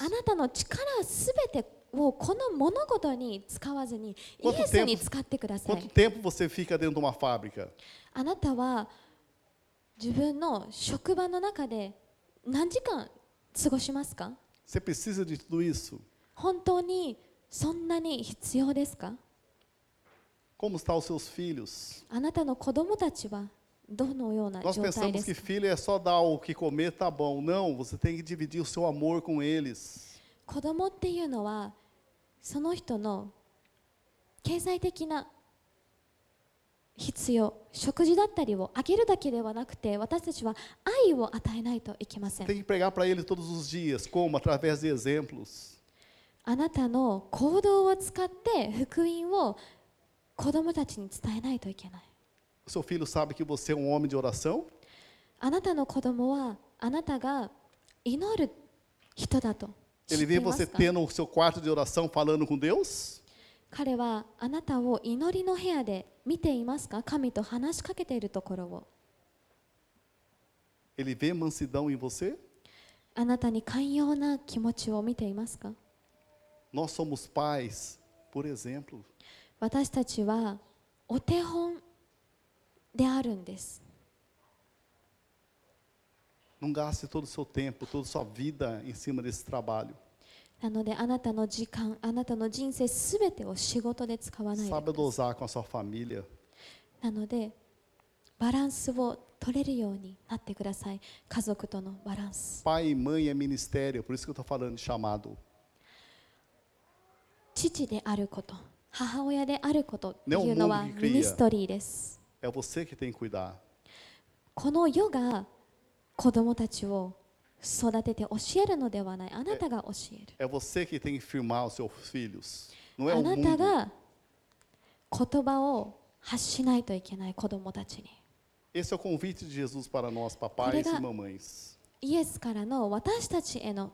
Speaker 2: あなたの力すべてこのものをこの物事に使わずにイエスに使ってください。あなたは自分の職場の中で何時間過ごしますか？本当にそんなに必要ですか
Speaker 1: Como estão os seus filhos?
Speaker 2: あなたの子供たちはどのような
Speaker 1: Nós
Speaker 2: 状態
Speaker 1: pensamos
Speaker 2: で
Speaker 1: que
Speaker 2: すか
Speaker 1: filho é só dar o que comer, tá bom. Não, você tem que dividir o seu amor com eles.
Speaker 2: 子供っていうのはその人の経済的な必要食事だったりをあげるだけではなくて私たちは愛を与えないといけません
Speaker 1: Tem que pregar para ele todos os dias. Como? Através de exemplos.
Speaker 2: あなたの行動を使って福音を子供たちに伝えないといけない
Speaker 1: seu filho sabe que você é um homem de oração?
Speaker 2: あなたの子供はあなたが祈る人だと
Speaker 1: Ele vê
Speaker 2: ま
Speaker 1: você
Speaker 2: すか
Speaker 1: tendo o seu quarto de oração falando com Deus?
Speaker 2: 彼はあなたを祈りの部屋で見ていますか神と話しかけているところを
Speaker 1: Ele vê mansidão em você?
Speaker 2: あなたに寛容な気持ちを見ていますか
Speaker 1: Nós somos pais, por exemplo.
Speaker 2: 私たちはお手本であるんです
Speaker 1: Não gaste todo o seu tempo, toda a sua vida em cima desse trabalho.
Speaker 2: なのであなたの時間あなたの人生すべてを仕事で使わないで
Speaker 1: Saiba
Speaker 2: ください
Speaker 1: dosar com a sua família.
Speaker 2: なのでバランスを取れるようになってください家族とのバランス
Speaker 1: Pai e mãe é ministério, por isso que eu estou falando de chamado.
Speaker 2: 父であること、母親であることっていうのはミニストリーです。この世が子供たちを育てて教えるのではない、あなたが教える。あなたが言葉を発しないといけない子供たちに。
Speaker 1: こ
Speaker 2: れ
Speaker 1: が
Speaker 2: イエスからの私たちへの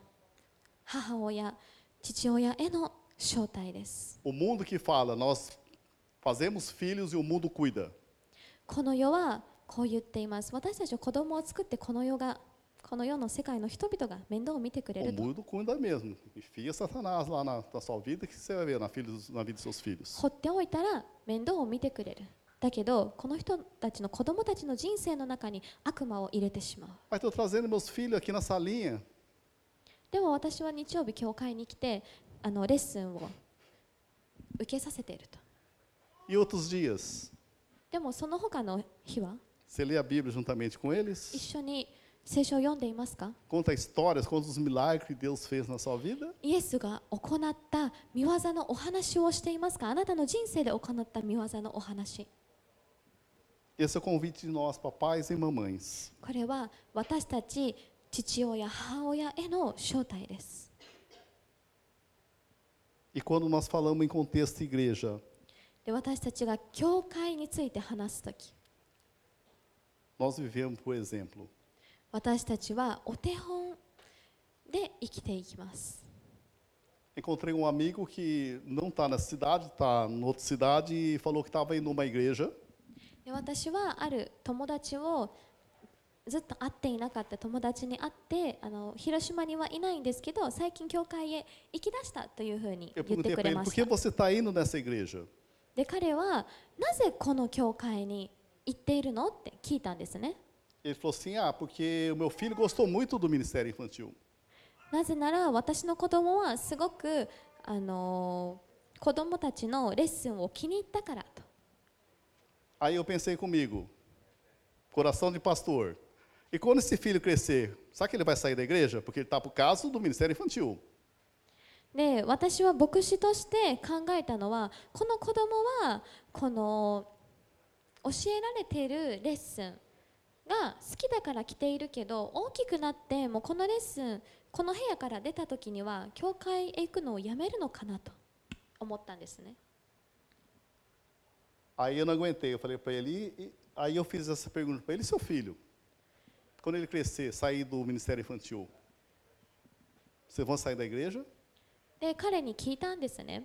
Speaker 2: 母親、父親への
Speaker 1: O mundo que fala, nós fazemos filhos e
Speaker 2: この世の世界の人々が面倒を見てくれる。ほっておいたら面倒を見てくれる。だけど、この人たちの子供たちの人生の中に悪魔を入れてしまう。でも私は日曜日教会に来て、あのレッスンを受けさせていると
Speaker 1: E outros dias,
Speaker 2: でもその他の日は
Speaker 1: você lê a Bíblia juntamente com
Speaker 2: 一
Speaker 1: eles?
Speaker 2: 緒に聖書を読んでいますか
Speaker 1: Conta histórias, conta os milagres que Deus fez na sua vida?
Speaker 2: イエスが行った見業のお話をしていますかあなたの人生で行った見業のお話
Speaker 1: Esse é o convite de nós, papais e mamães.
Speaker 2: これは私たち父親母親への招待です
Speaker 1: E quando nós falamos em contexto igreja,
Speaker 2: で私たちが教会について話すとき
Speaker 1: nós vivemos por exemplo.
Speaker 2: 私たちはお手本で生きていきます
Speaker 1: Encontrei um amigo que não está na cidade, está em outra cidade e falou que estava indo numa igreja.
Speaker 2: で私はある友達を ずっと会っていなかった友達に会ってあの広島にはいないんですけど最近教会へ行き出したというふうに言ってくました。で彼はなぜこの教会に行っているの？って聞いたんですね。なぜなら私の子供はすごくあの子供たちのレッスンを気に入ったからと。
Speaker 1: Aí eu pensei. E quando esse filho crescer, sabe que ele vai sair da igreja? Porque ele está por causa do ministério infantil.
Speaker 2: で私は牧師として考えたのはこの子供はこの教えられているレッスンが好きだから来ているけど大きくなってもうこのレッスンこの部屋から出た時には教会へ行くのをやめるのかなと思ったんですね
Speaker 1: Aí eu não aguentei, eu falei para ele, e- e- aí eu fiz essa pergunta para ele, e seu filho? Quando ele crescer, sair do ministério infantil, vocês vão sair da igreja?
Speaker 2: で彼に聞いたんですね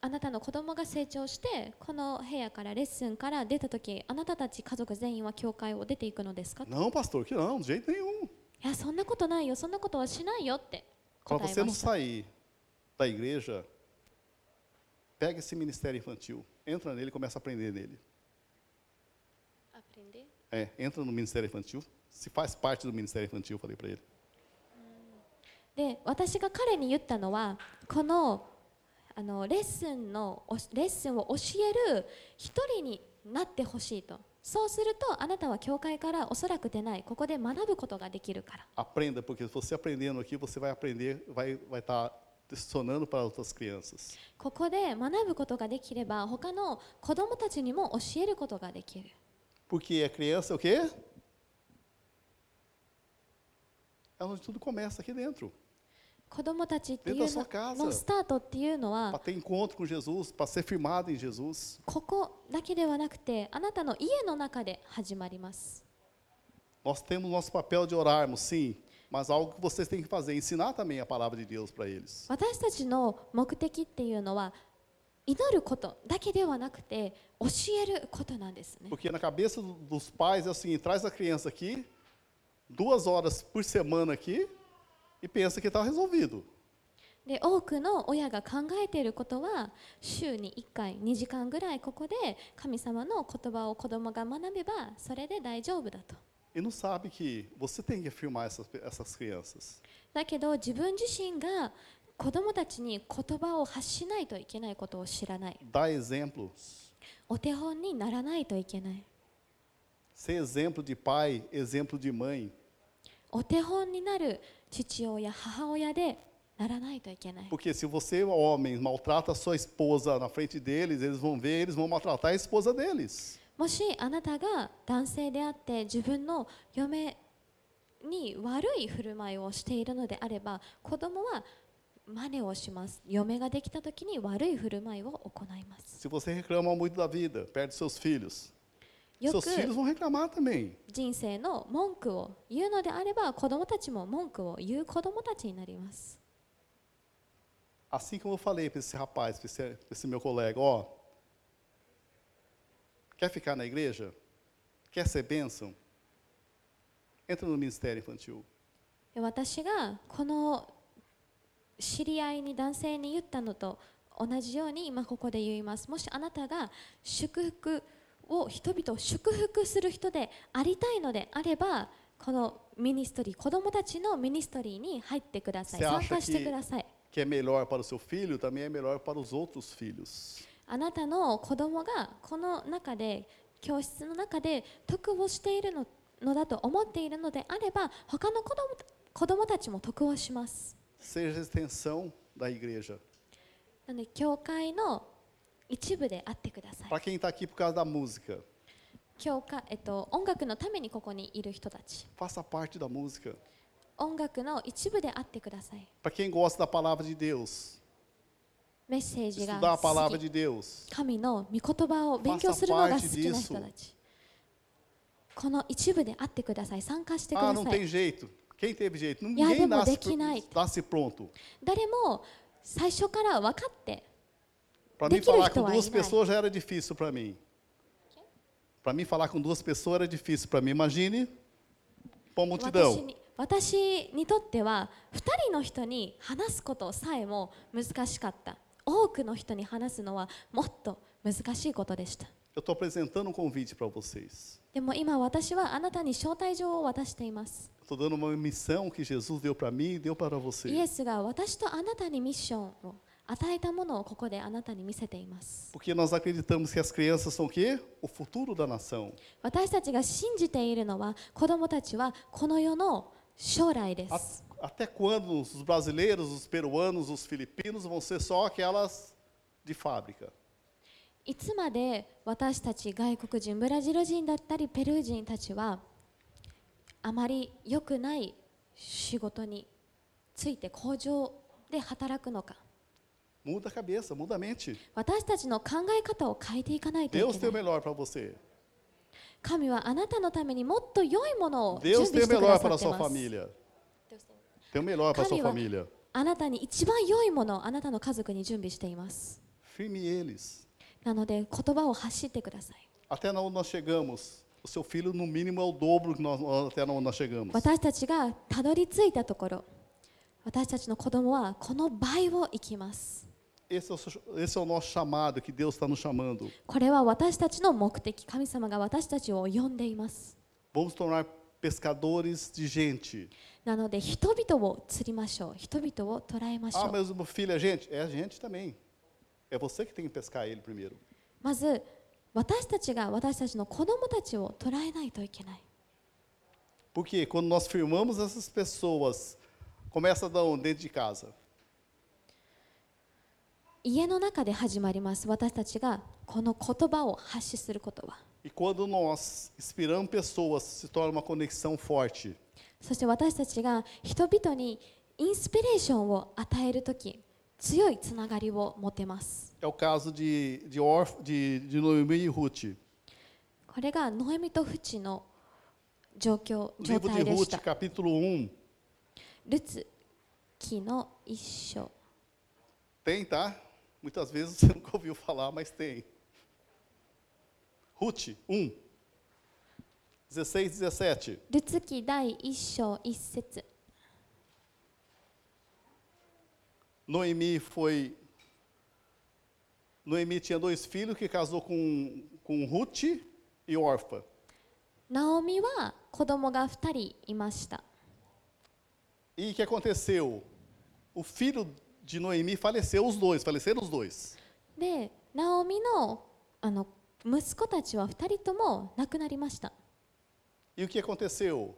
Speaker 2: あなたの子供が成長してこの部屋からレッスンから出た時あなたたち家族全員は教会を出ていくのですかい
Speaker 1: Não, pastor, que não, de jeito nenhum.
Speaker 2: やそんなことないよそんなことはしないよって
Speaker 1: Para
Speaker 2: 答え
Speaker 1: você
Speaker 2: ま
Speaker 1: não
Speaker 2: した
Speaker 1: sair da igreja, pega esse ministério infantil, entra nele e começa a aprender nele. É, entra no ministério infantil,
Speaker 2: で私が彼に言ったのはこの,あの,レ,ッスンのレッスンを教える一人になってほしいと。そうするとあなたは教会からおそらく出ない。ここで学ぶことができるから。ここで学ぶことができれば他の子供たちにも教えることができる。
Speaker 1: É onde tudo começa aqui dentro.
Speaker 2: 子供たちっていう
Speaker 1: Dentro da sua
Speaker 2: の
Speaker 1: casa.
Speaker 2: のスタートっていうの
Speaker 1: Para
Speaker 2: は
Speaker 1: ter encontro com Jesus, para ser firmado em Jesus.
Speaker 2: ここだけではなくてあなたの家の中で始まります
Speaker 1: Nós temos nosso papel de orarmos, sim, mas algo que vocês têm que fazer, ensinar também a palavra de Deus para eles.
Speaker 2: 私たちの目的っていうのは祈ることだけではなくて教えることなんですね
Speaker 1: Porque na cabeça do- dos pais é assim, traz a criança aqui, duas horas por semana aqui, e pensa que está resolvido.
Speaker 2: で多くの親が考えていることは週に1回2時間ぐらいここで神様の言葉を子供が学べばそれで大丈夫だと
Speaker 1: E não sabe que você tem que afirmar essas, essas crianças.
Speaker 2: だけど自分自身が子供たちに言葉を発しないといけないことを知らない
Speaker 1: Dar exemplo,
Speaker 2: お手本にならないといけない
Speaker 1: ser exemplo de pai, exemplo de mãe.
Speaker 2: お手本になる父親母親でならないといけない
Speaker 1: Porque se você, homem, maltrata a sua esposa na frente deles, eles vão ver, eles vão maltratar a esposa deles.
Speaker 2: もしあなたが男性であって自分の嫁に悪い振る舞いをしているのであれば子供は真似をします嫁ができた時に悪い振る舞いを行います
Speaker 1: Se você reclama muito da vida, perde seus filhos.
Speaker 2: よ
Speaker 1: Seus
Speaker 2: く
Speaker 1: filhos vão reclamar também.
Speaker 2: 人生の文句を言うのであれば子供たちも文句を言う子供たちになります
Speaker 1: Assim como eu falei para esse rapaz, para esse, pra esse meu colega, ó, quer ficar na igreja? Quer ser bênção? Entra no ministério infantil.
Speaker 2: で私がこの知り合いに男性に言ったのと同じように今ここで言いますもしあなたが祝福を人々を祝福する人でありたいのであればこのミニストリー子供たちのミニストリーに入ってください参加してください
Speaker 1: que é melhor para o seu filho, também é melhor para os outros filhos?
Speaker 2: あなたの子供がこの中で教室の中で得をしているののだと思っているのであれば他の子供子供たちも得をします
Speaker 1: Seja extensão da igreja.
Speaker 2: なので教会の部で会ってください。
Speaker 1: Tá、aqui por causa da música,
Speaker 2: 今日か、えっと、音楽のためにここにいる人たち。
Speaker 1: Faça parte da música.
Speaker 2: 音楽の一部で会ってください。
Speaker 1: Quem gosta da palavra de Deus,
Speaker 2: メッセージが好き palavra
Speaker 1: de Deus,
Speaker 2: 神の御言葉を勉強するのが好きな人たち。この一部で会ってください。参加してください。
Speaker 1: Ah, não tem jeito. Quem teve jeito?
Speaker 2: い
Speaker 1: や
Speaker 2: で
Speaker 1: も
Speaker 2: でき
Speaker 1: ない。
Speaker 2: 誰も最初から分かって。
Speaker 1: Para mim
Speaker 2: Daqui
Speaker 1: falar
Speaker 2: do
Speaker 1: com
Speaker 2: Ituai,
Speaker 1: duas
Speaker 2: vai.
Speaker 1: pessoas já era difícil para mim. Para mim falar com duas pessoas era difícil para mim. Imagine para uma multidão.
Speaker 2: 私に私にとっては2人の人に話すことさえも難しかった多くの人に話すのはもっと難しいことでした
Speaker 1: Eu estou apresentando um convite para vocês.
Speaker 2: でも今私はあなたに招待状を渡しています
Speaker 1: Estou dando uma missão que Jesus deu para mim e deu para
Speaker 2: イ
Speaker 1: você.
Speaker 2: エスが私とあなたにミッションを 与えたものをここであなたに見せています
Speaker 1: Porque nós acreditamos que as crianças são o quê? O futuro da nação.
Speaker 2: 私たちが信じているのは子供たちはこの世の将来です
Speaker 1: Até quando os brasileiros, os peruanos, os filipinos vão ser só aquelas de fábrica?
Speaker 2: いつまで私たち外国人ブラジル人だったりペルー人たちはあまり良くない仕事について工場で働くのか私たちの考え方を変えていかないと mente.
Speaker 1: Deus tem o melhor para você.
Speaker 2: 神はあなたのためにもっと良いものを準備してくださって
Speaker 1: い
Speaker 2: ます。神
Speaker 1: は
Speaker 2: あなたに一番良いものをあなたの家族に準備しています。なので言葉を発してください。私たちがたどり着いたところ、私たちの子供はこの倍を生きます。
Speaker 1: Esse é, o, seu- esse é o nosso chamado que Deus está nos chamando.
Speaker 2: これは私たちの目的神様が私たちを呼んでいます
Speaker 1: Vamos tornar pescadores de gente.
Speaker 2: なので人々を釣りましょう人々を捉えましょ
Speaker 1: Ah,
Speaker 2: う
Speaker 1: mas o meu filho é gente? É gente também. É você que tem que pescar ele primeiro.
Speaker 2: まず私たちが私たちの子供たちを捉えないといけない
Speaker 1: Porque quando nós firmamos essas pessoas, começa da onde? Dentro de casa.
Speaker 2: 家の中で始まります私たちがこの言葉を発しすることは
Speaker 1: E quando nós inspiramos pessoas, se torna uma conexão forte.
Speaker 2: そして私たちが人々にインスピレーションを与えるとき強いつながりを持てます
Speaker 1: É o caso de, de, Orf, de, de Noemi e Ruth.
Speaker 2: これがノエミとフチの状況
Speaker 1: O
Speaker 2: 状
Speaker 1: livro de
Speaker 2: 態でし
Speaker 1: Ruth,
Speaker 2: た
Speaker 1: capítulo 1.
Speaker 2: ルツ記の一章
Speaker 1: Tem, tá? Muitas vezes você nunca ouviu falar, mas tem. Ruth 1. 16, 17.
Speaker 2: ルツ記第一章一節
Speaker 1: Noemi foi. Noemi tinha dois filhos que casou com, com Ruth e Orfa.
Speaker 2: ナオミは子供が2人いました
Speaker 1: E o que aconteceu? O filho de Noemi faleceu, os dois, faleceram os dois.
Speaker 2: でナオミのあの息子たちは2人とも亡くなりました
Speaker 1: E o que aconteceu?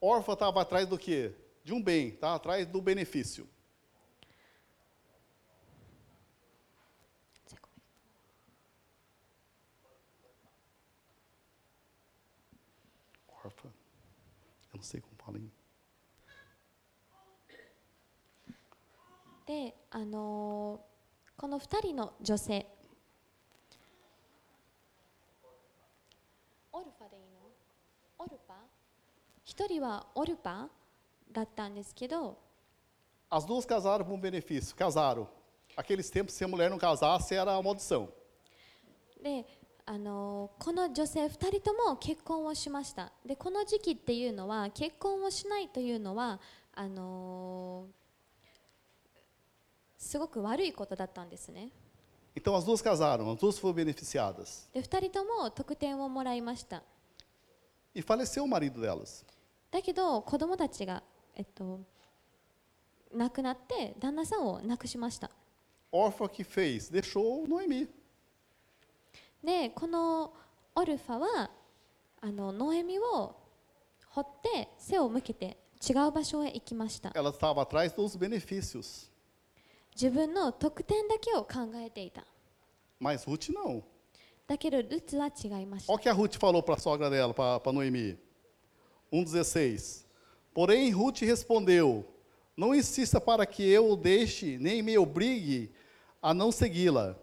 Speaker 1: Orfa estava atrás do quê? De um bem, tá? atrás do benefício. Orfa. Eu não sei como fala em.
Speaker 2: であのーこの2人の女性オルファでいいのオルパ1人はオルパだったんですけど
Speaker 1: As duas casaram por um benefício, casaram. Aqueles tempos, se a mulher não casasse, era a maldição.
Speaker 2: であのーこの女性2人とも結婚をしましたでこの時期っていうのは結婚をしないというのはあのーすごく悪いことだったんですね
Speaker 1: Então as duas casaram, as duas foram beneficiadas.
Speaker 2: で2人とも特典をもらいました
Speaker 1: E faleceu o marido delas.
Speaker 2: だけど子供たちが、えっと、亡くなって旦那さんを亡くしました
Speaker 1: Orfa que fez? Deixou Noemi.
Speaker 2: でこのオルファはあのノエミを掘って背を向けて違う場所へ行きました
Speaker 1: Ela estava atrás dos benefícios.
Speaker 2: 自分の特典だけを考えていた
Speaker 1: Mas Ruth não.
Speaker 2: だけどルツは違いました
Speaker 1: Olha o que a Ruth falou para a sogra dela, para Noemi. 1,16. Porém, Ruth respondeu: Não insista para que eu o deixe, nem me obrigue a não segui-la.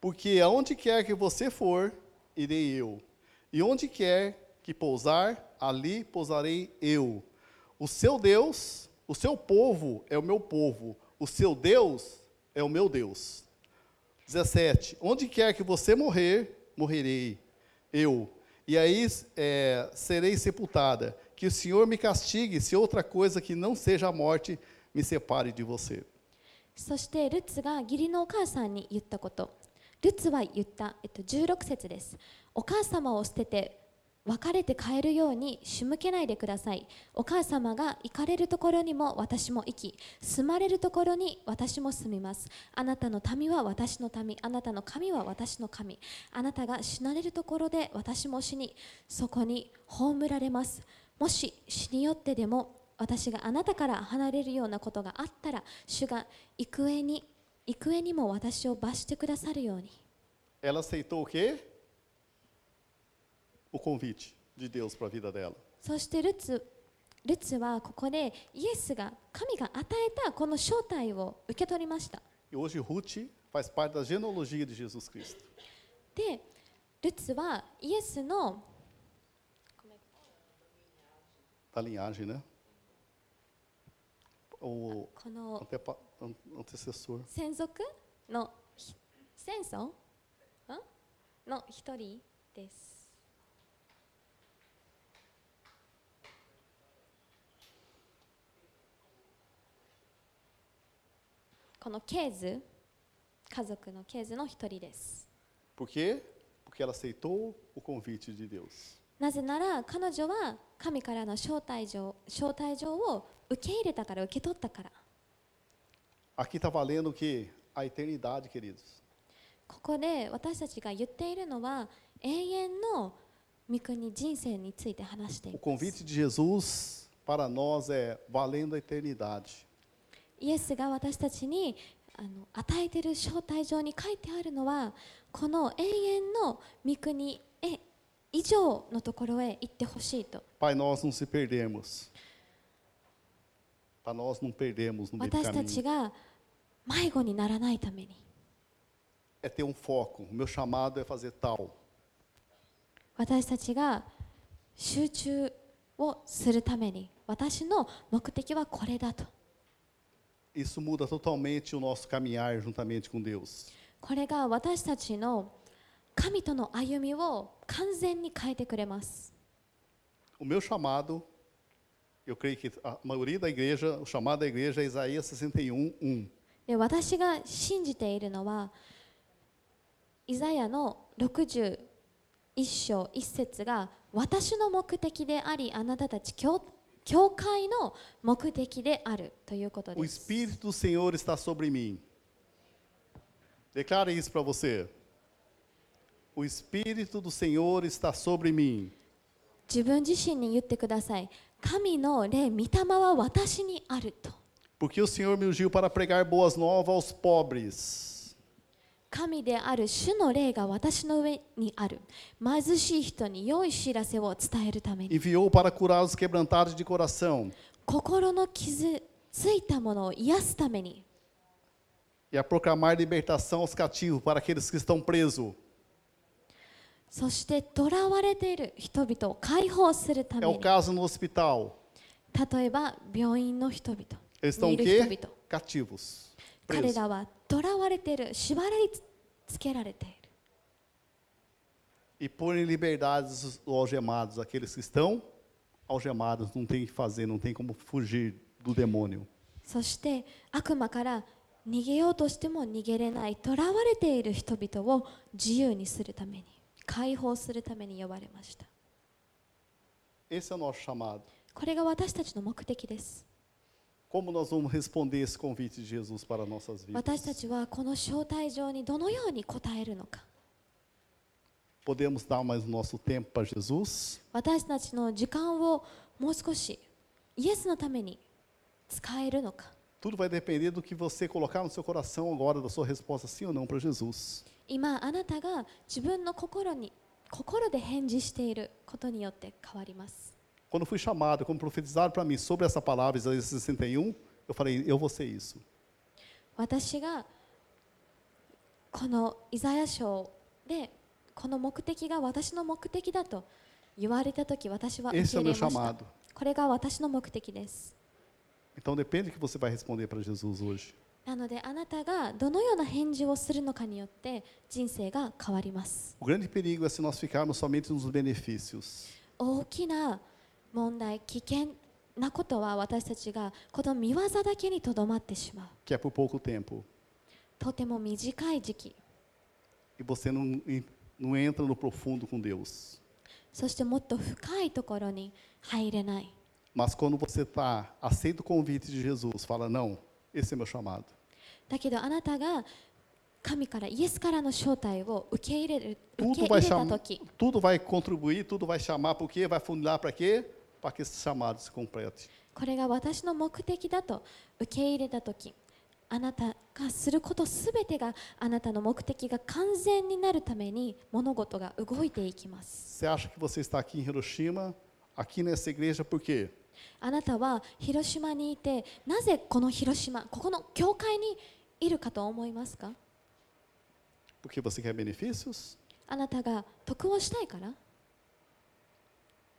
Speaker 1: Porque aonde quer que você for, irei eu. E onde quer que pousar, ali pousarei eu. O seu Deus, o seu povo é o meu povo. O seu Deus é o meu Deus. 17. Onde quer que você morrer, morrerei eu. E aí é, serei sepultada. Que Que o Senhor me castigue se outra coisa que não seja a morte me separe de você.
Speaker 2: そしてルツが義理のお母さんに言ったことルツは言った、えっと、16節ですお母様を捨てて 別れて帰るように仕向けないでください。お母様が行かれるところにも私も行き住まれるところに私も住みます。あなたの民は私の民あなたの神は私の神。あなたが死なれるところで私も死にそこに葬られます。もし死によってでも私があなたから離れるようなことがあったら主が幾重に幾重にも私を罰してくださるように。
Speaker 1: Ela aceitou o quê? O convite de Deus para a vida dela.
Speaker 2: そしてルツルツはここでイエスが神が与えたこの招待を受け取りました
Speaker 1: E hoje Ruth faz parte da genealogia de Jesus Cristo.
Speaker 2: でルツはイエスの
Speaker 1: Da linhagem, né? O
Speaker 2: この
Speaker 1: antepa- an- antecessor.
Speaker 2: 専属のひ戦争んの一人ですこのケーズ家族のケーズの一人です
Speaker 1: Por quê? Porque ela aceitou o convite de Deus.
Speaker 2: なぜなら彼女は神からの招待状招待状を受け入れたから受け取ったから
Speaker 1: Aqui está valendo o quê? A eternidade, queridos.
Speaker 2: ここで私たちが言っているのは永遠の御国人生について話してい
Speaker 1: O
Speaker 2: ます
Speaker 1: convite de Jesus para nós é valendo a eternidade.
Speaker 2: イエスが私たちにあの与えている招待状に書いてあるのはこの永遠の御国へ以上のところへ行ってほしいと
Speaker 1: Para nós não se perdermos. Para nós não perdermos no meio do
Speaker 2: 私たち
Speaker 1: caminho.
Speaker 2: が迷子にならないために
Speaker 1: É ter um foco. O meu chamado é fazer tal.
Speaker 2: 私たちが集中をするために私の目的はこれだと
Speaker 1: Isso muda totalmente o nosso caminhar juntamente com Deus.
Speaker 2: これが私たちの神との歩みを完全に変えてくれます
Speaker 1: O meu chamado, eu creio que a maioria da igreja, o chamado da igreja é Isaías 61, 1.
Speaker 2: で私が信じているのはイザヤの61章1節が私の目的でありあなたたち教教会の目的であるということ
Speaker 1: O
Speaker 2: です
Speaker 1: Espírito do Senhor está sobre mim. Declare isso para você. O Espírito do Senhor está sobre mim.
Speaker 2: 自分自身に言ってください神の霊御霊は私にあると
Speaker 1: Porque o Senhor me ungiu para pregar boas novas aos pobres.
Speaker 2: 神である主の霊が私の上にある貧しい人に良い知らせを伝えるために
Speaker 1: Enviou para curar os quebrantados de coração
Speaker 2: 心の傷ついたものを癒すために
Speaker 1: e a proclamar libertação aos cativos para aqueles que estão presos.
Speaker 2: そして囚われている人々を解放するた
Speaker 1: É
Speaker 2: め
Speaker 1: o
Speaker 2: に
Speaker 1: caso no hospital.
Speaker 2: 例えば病院の人々
Speaker 1: Eles estão
Speaker 2: に
Speaker 1: o
Speaker 2: いる人
Speaker 1: quê?
Speaker 2: 々
Speaker 1: Cativos.
Speaker 2: 彼.らは囚われている縛られつけられている
Speaker 1: E pôr em liberdade os algemados, aqueles que estão algemados, não tem o que fazer, não tem como fugir do demônio.
Speaker 2: そして悪魔から逃げようとしても逃げれない囚われている人々を自由にするために解放するために呼ばれました.これが私たちの目的です
Speaker 1: Como nós vamos responder esse convite de Jesus para nossas vidas?
Speaker 2: 私たちはこの招待状にどのように応えるのか
Speaker 1: Podemos dar mais o nosso tempo para Jesus?
Speaker 2: 私たちの時間をもう少しイエスのために使えるのか
Speaker 1: Tudo vai depender do que você colocar no seu coração agora, da sua resposta sim ou não para Jesus.
Speaker 2: 今あなたが自分の心に心で返事していることによって変わります
Speaker 1: Quando fui chamado, como profetizado para mim sobre essa palavra, Isaías 61, eu falei, eu vou ser isso.
Speaker 2: 私がこのイザヤ書でこの目的が私の目的だと言われた時私は受
Speaker 1: Esse
Speaker 2: け
Speaker 1: é o
Speaker 2: 入れ
Speaker 1: meu
Speaker 2: ました
Speaker 1: chamado.
Speaker 2: これが私の目的です
Speaker 1: Então depende do que você vai responder para Jesus hoje.
Speaker 2: なのであなたがどのような返事をするのかによって人生が変わります
Speaker 1: O grande perigo é se nós ficarmos somente nos benefícios.
Speaker 2: 大きな 問題危険なことは私たちがこの見業だけにとどまってしまう
Speaker 1: que é por pouco tempo.
Speaker 2: とても短い時期
Speaker 1: E você não, não entra no profundo com Deus.
Speaker 2: そしてもっと深いところに入れない
Speaker 1: Mas quando você tá, aceita o convite de Jesus, fala: Não, esse é meu chamado.
Speaker 2: だけどあなたが神からイエスからの招待を受け入れる受け
Speaker 1: Tudo vai,
Speaker 2: 入れた
Speaker 1: chamar,
Speaker 2: 時
Speaker 1: tudo vai contribuir, tudo vai chamar quê? Vai funilar para quê?
Speaker 2: これが私の目的だと受け入れた時、あなたがすることすべてがあなたの目的が完全になるために物事が動いていきます。あなたは広島にいて、なぜこの広島、ここの教会にいるかと思いますか？あなたが得をしたいから？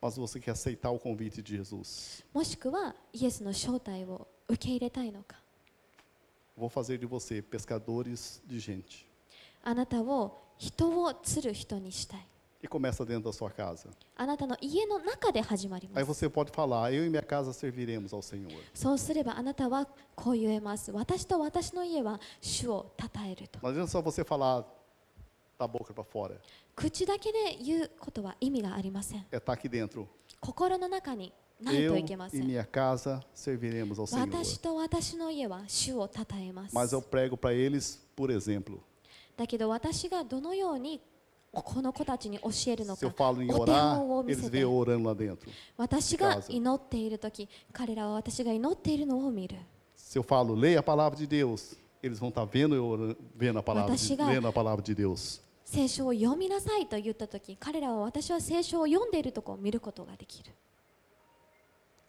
Speaker 1: Mas você quer aceitar o convite de Jesus.
Speaker 2: もしくはイエスの招待を受け入れたいのか
Speaker 1: Vou fazer de você pescadores de gente.
Speaker 2: あなたを人を釣る人にしたい
Speaker 1: E começa dentro da sua casa.
Speaker 2: あなたの家の中で始まりま
Speaker 1: Aí
Speaker 2: す
Speaker 1: você pode falar: Eu e minha casa serviremos ao Senhor.
Speaker 2: そうすればあなたはこう言えます私と私の家は主を称えると
Speaker 1: Não adianta só você falar da boca para fora.
Speaker 2: 口だけで言うことは意味がありません
Speaker 1: É estar aqui dentro.
Speaker 2: 心の中にないと
Speaker 1: Eu
Speaker 2: いけませ
Speaker 1: e
Speaker 2: ん
Speaker 1: minha casa serviremos ao Senhor.
Speaker 2: 私と私の家は主を称えます
Speaker 1: Mas eu prego para eles, por exemplo.
Speaker 2: だけど私がどのようにこの子たちに教えるの
Speaker 1: Se eu
Speaker 2: か
Speaker 1: falo em
Speaker 2: お手
Speaker 1: orar,
Speaker 2: 本を見
Speaker 1: eles
Speaker 2: せ
Speaker 1: veem
Speaker 2: て
Speaker 1: eu orando lá dentro.
Speaker 2: 私が祈っている時彼らは私が祈っているのを見る
Speaker 1: Se eu falo, leia a palavra de Deus, eles vão estar vendo eu orando, vendo a palavra, de,
Speaker 2: 私が-
Speaker 1: lendo a palavra de Deus.
Speaker 2: 聖書を読みなさいと言った時彼らは私は聖書を読んでいるところを見ることができる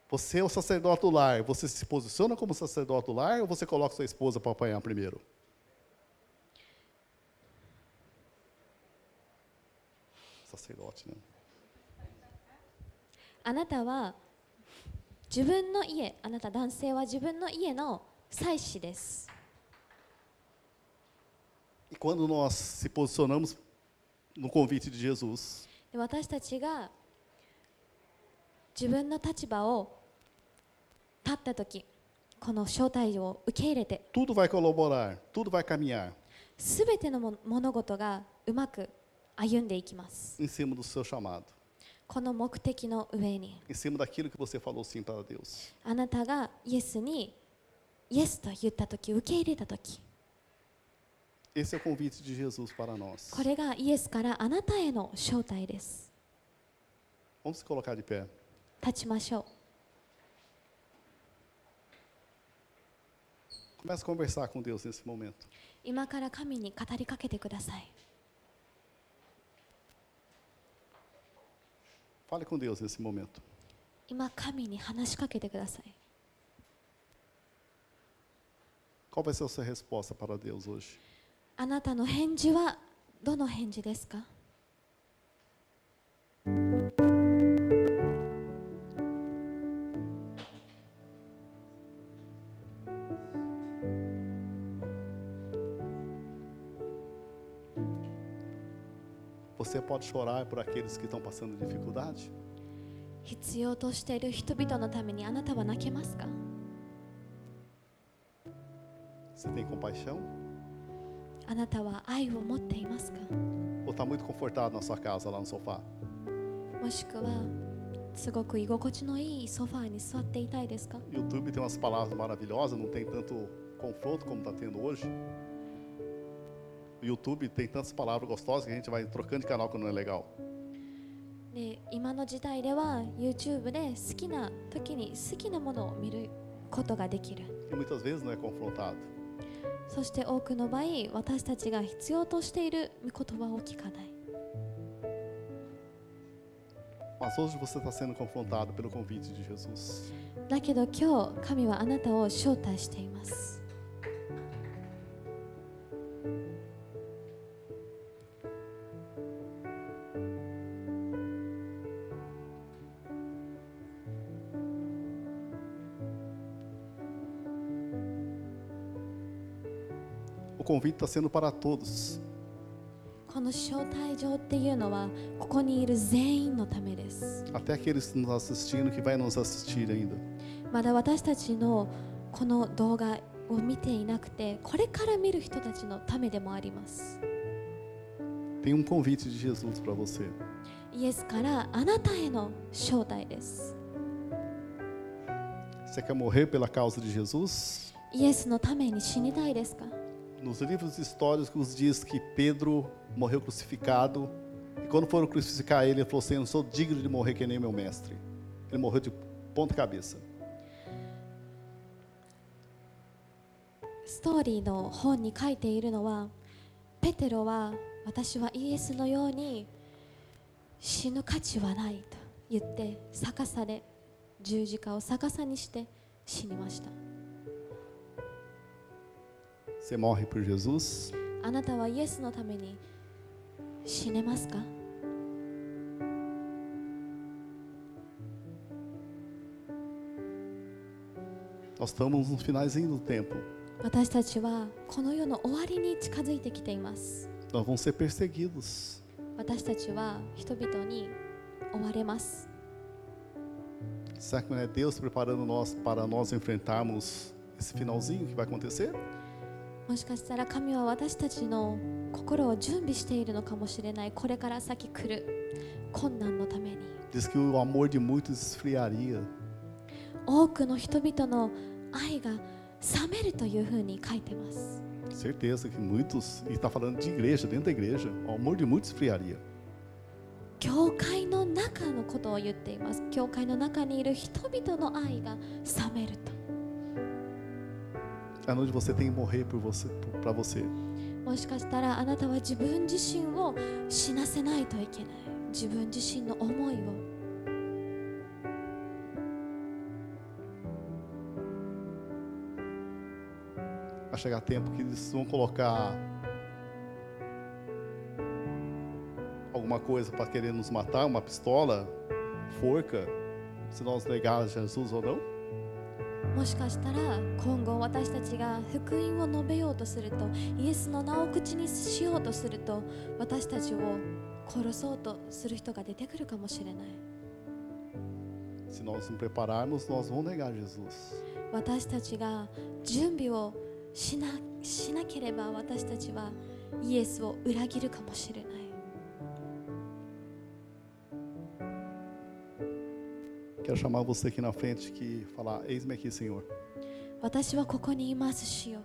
Speaker 1: Você é o sacerdote do lar, você se posiciona como sacerdote do lar ou você coloca sua esposa para apanhar primeiro? Sacerdote, né?
Speaker 2: あなたは自分の家あなた男性は自分の家の祭司です
Speaker 1: E quando nós se posicionamos no convite de Jesus,
Speaker 2: で私たちが自分の立場を立った時この招待を受け入れて
Speaker 1: tudo vai colaborar, tudo vai caminhar
Speaker 2: すべてのも物事がうまく歩んでいきます
Speaker 1: em cima do seu chamado,
Speaker 2: この目的の上に
Speaker 1: em cima daquilo que você falou sim para Deus.
Speaker 2: あなたがイエスにイエスと言った時受け入れた時
Speaker 1: Esse é o convite de Jesus para nós.
Speaker 2: これがイエスからあなたへの招待です
Speaker 1: Vamos se colocar de pé.
Speaker 2: 立ちましょう
Speaker 1: Comece a conversar com Deus nesse momento.
Speaker 2: 今から神に語りかけてください
Speaker 1: Fale com Deus nesse momento.
Speaker 2: 今神に話しかけてください
Speaker 1: Qual vai ser a sua resposta para Deus hoje?
Speaker 2: あなたの返事はどの返事ですか
Speaker 1: Você pode chorar por aqueles que estão passando dificuldade?
Speaker 2: 必要としている人々のためにあなたは泣けますか
Speaker 1: Você tem compaixão?
Speaker 2: あなたは愛を持っていますか
Speaker 1: Ou está muito confortado na sua casa, lá no sofá?
Speaker 2: もしくはすごく居心地のいいソファーに座っていたいですか
Speaker 1: YouTube tem umas palavras maravilhosas, não tem tanto confronto como está tendo hoje. O YouTube tem tantas palavras gostosas que a gente vai trocando de canal quando não é legal.
Speaker 2: で今の時代では YouTube で好きな時に好きなものを見ることができる
Speaker 1: E muitas vezes não é confrontado.
Speaker 2: そして多くの場合私たちが必要としている御言葉を聞かない
Speaker 1: Mas hoje você está sendo confrontado pelo convite de Jesus.
Speaker 2: だけど今日神はあなたを招待しています
Speaker 1: convite está sendo para todos.
Speaker 2: この招待状っていうのはここにいる全員のためです
Speaker 1: Até aqueles que nos assistindo, que vai nos assistir ainda.
Speaker 2: まだ私たちのこの動画を見ていなくてこれから見る人たちのためでもあります
Speaker 1: Tem um convite de Jesus para você.
Speaker 2: イエスからあなたへの招待です
Speaker 1: Você quer morrer pela causa de Jesus?
Speaker 2: イエスのために死にたいですか
Speaker 1: Nos livros históricos diz que Pedro morreu crucificado. E quando foram crucificar ele, ele falou assim: Eu não sou digno de morrer que nem meu mestre. Ele morreu de ponta cabeça.
Speaker 2: ストーリーの本に書いているのはペテロは私はイエスのように死ぬ価値はないと言って逆さで十字架を逆さにして死にました
Speaker 1: Você morre por Jesus?
Speaker 2: あなたはイエスのために死ねますか
Speaker 1: Nós estamos no finalzinho do tempo.
Speaker 2: 私たちはこの世の終わりに近づいてきています
Speaker 1: Nós vamos ser perseguidos.
Speaker 2: 私たちは人々に追われます
Speaker 1: Será que não é Deus preparando nós para nós enfrentarmos esse finalzinho que vai acontecer?
Speaker 2: もしかしたら神は私たちの心を準備しているのかもしれないこれから先来る困難のために
Speaker 1: Diz que o amor de muitos esfriaria.
Speaker 2: 多くの人々の愛が冷めるというふうに書いてます
Speaker 1: Certeza que muitos, e está falando de igreja, dentro da igreja, o amor de muitos esfriaria.
Speaker 2: 教会の中のことを言っています教会の中にいる人々の愛が冷めると
Speaker 1: É onde você tem que morrer por você, para você.
Speaker 2: もしかしたらあなたは自分自身を死なせないといけない自分自身の思いを
Speaker 1: Vai chegar tempo que eles vão colocar alguma coisa para querer nos matar, uma pistola, forca, se nós negar Jesus ou não.
Speaker 2: もしかしたら今後私たちが福音を述べようとするとイエスの名を口にしようとすると私たちを殺そうとする人が出てくるかもしれない
Speaker 1: Se nós nos prepararmos, nós vamos negar Jesus.
Speaker 2: 私たちが準備をしなしなければ私たちはイエスを裏切るかもしれない
Speaker 1: Quero chamar você aqui na frente que falar: Eis-me aqui, Senhor.
Speaker 2: 私はここにいますしよ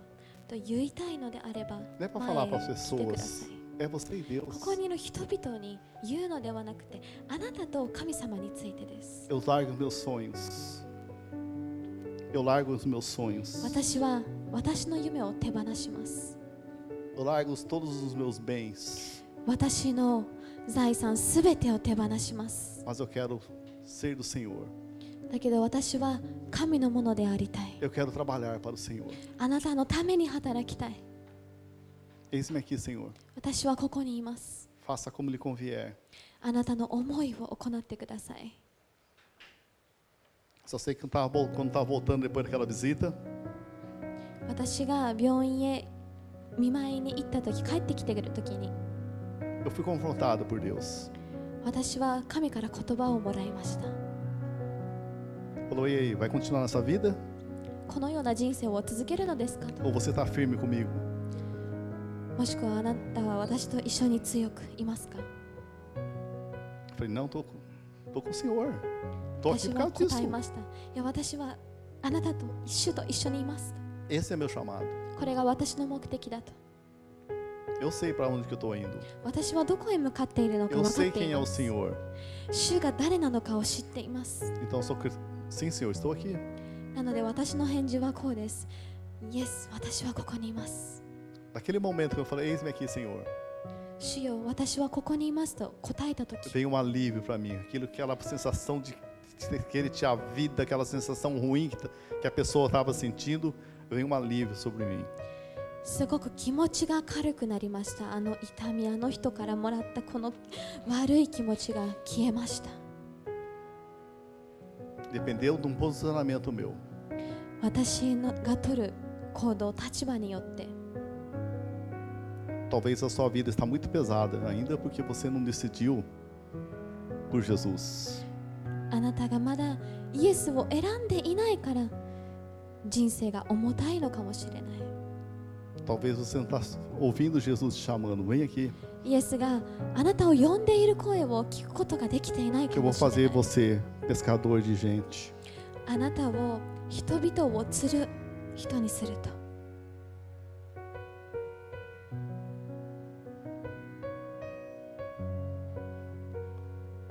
Speaker 2: と言いたいのであれば
Speaker 1: Não é para
Speaker 2: 前
Speaker 1: falar
Speaker 2: へ
Speaker 1: para as
Speaker 2: 来てくださ
Speaker 1: pessoas,
Speaker 2: い
Speaker 1: é você e Deus.
Speaker 2: ここにいる人々に言うのではなくてあなたと神様についてです
Speaker 1: Eu largo meus sonhos. Eu largo os meus sonhos.
Speaker 2: 私は私の夢を手放します
Speaker 1: Eu largo os- todos os meus bens.
Speaker 2: 私の財産すべてを手放します
Speaker 1: Mas eu quero ser do Senhor.
Speaker 2: だけど私は神のものでありたい
Speaker 1: Eu quero trabalhar para o Senhor.
Speaker 2: あなたのために働きたい
Speaker 1: Eis-me aqui, Senhor.
Speaker 2: 私はここにいます
Speaker 1: Faça como lhe convier.
Speaker 2: あなたの思いを行ってください
Speaker 1: Só sei que eu tava vol- quando estava voltando depois daquela visita,
Speaker 2: 私が病院へ見舞いに行った時帰ってきてくる時に
Speaker 1: eu fui confrontado por Deus.
Speaker 2: 私は神から言葉をもらいました。このような人生を続けるのですか？もしくはあなたは私と一緒に強くいますか？私は答えました。いや私はあなたと一緒と一緒にいます。これが私の目的だと。
Speaker 1: Eu sei para onde que eu estou indo.
Speaker 2: 私はどこへ向かっているのか
Speaker 1: Eu
Speaker 2: 分かっ
Speaker 1: sei
Speaker 2: て
Speaker 1: quem
Speaker 2: い
Speaker 1: é o
Speaker 2: ます
Speaker 1: Senhor.
Speaker 2: 主が誰なのかを知っています
Speaker 1: Então eu sou cri- Sim, Senhor, estou aqui.
Speaker 2: なので私の返事はこうですイエス私はここにいます
Speaker 1: Naquele momento que eu falei: Eis-me aqui, Senhor.
Speaker 2: 主よ私はここにいますと答えた時
Speaker 1: Veio um alívio para mim. Aquilo, aquela sensação de, de querer tirar a vida, aquela sensação ruim que, t- que a pessoa estava sentindo, veio um alívio sobre mim.
Speaker 2: すごく気持ちが軽くなりましたあの痛みあの人からもらったこの悪い気持ちが消えました
Speaker 1: Dependeu de um posicionamento meu.
Speaker 2: 私のが取る行動立場によって
Speaker 1: Talvez a sua vida está muito pesada ainda porque você não decidiu por Jesus.
Speaker 2: あなたがまだイエスを選んでいないから人生が重たいのかもしれない
Speaker 1: Talvez você não está ouvindo Jesus te chamando. Vem aqui,
Speaker 2: イエスがあなたを呼んでいる声を聞くことができていない
Speaker 1: que
Speaker 2: か
Speaker 1: eu
Speaker 2: も
Speaker 1: vou
Speaker 2: しれ
Speaker 1: fazer
Speaker 2: ない
Speaker 1: você pescador de gente.
Speaker 2: あなたを人々を釣る人にすると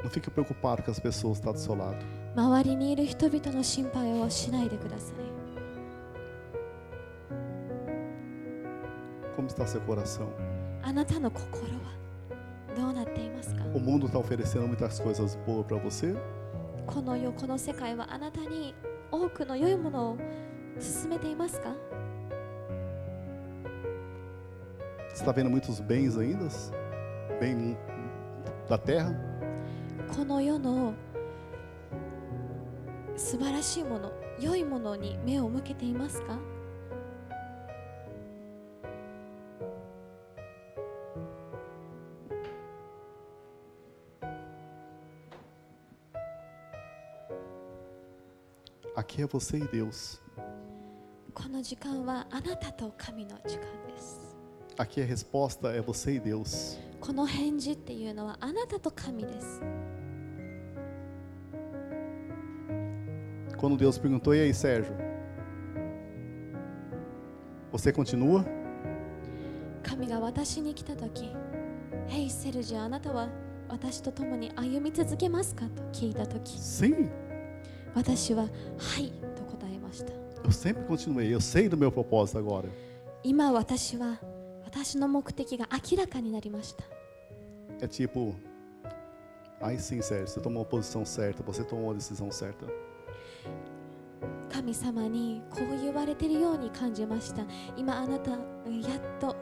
Speaker 1: Não fique preocupado com as pessoas que estão do seu lado.
Speaker 2: 周りにいる人々の心配をしないでください
Speaker 1: Como está seu coração?
Speaker 2: あなたの心はどうなっていますか
Speaker 1: O mundo está oferecendo muitas coisas boas para você,
Speaker 2: この世この世界はあなたに多くの良いものを進めていますか
Speaker 1: Você está vendo muitos bens ainda? Bem da terra?
Speaker 2: この世の素晴らしいもの良いものに目を向けていますか
Speaker 1: Aqui é você e Deus.
Speaker 2: この時間はあなたと神の時間です
Speaker 1: Aqui a resposta é você e Deus.
Speaker 2: この返事っていうのはあなたと神です
Speaker 1: Quando Deus perguntou, e aí, Sérgio? Você continua?
Speaker 2: 神が私に来た時「ヘイセルジュあなたは私と共に歩み続けますか?」と聞いた時
Speaker 1: Sim,
Speaker 2: 私は「はい」と答えました
Speaker 1: eu sempre continuei. Eu sei do meu propósito agora.
Speaker 2: 今私は私の目的が明らかになりました
Speaker 1: É tipo, aí sim, Sérgio, você tomou a posição certa, você tomou a decisão certa.
Speaker 2: 神様にこう言われているように感じました今あなたやっと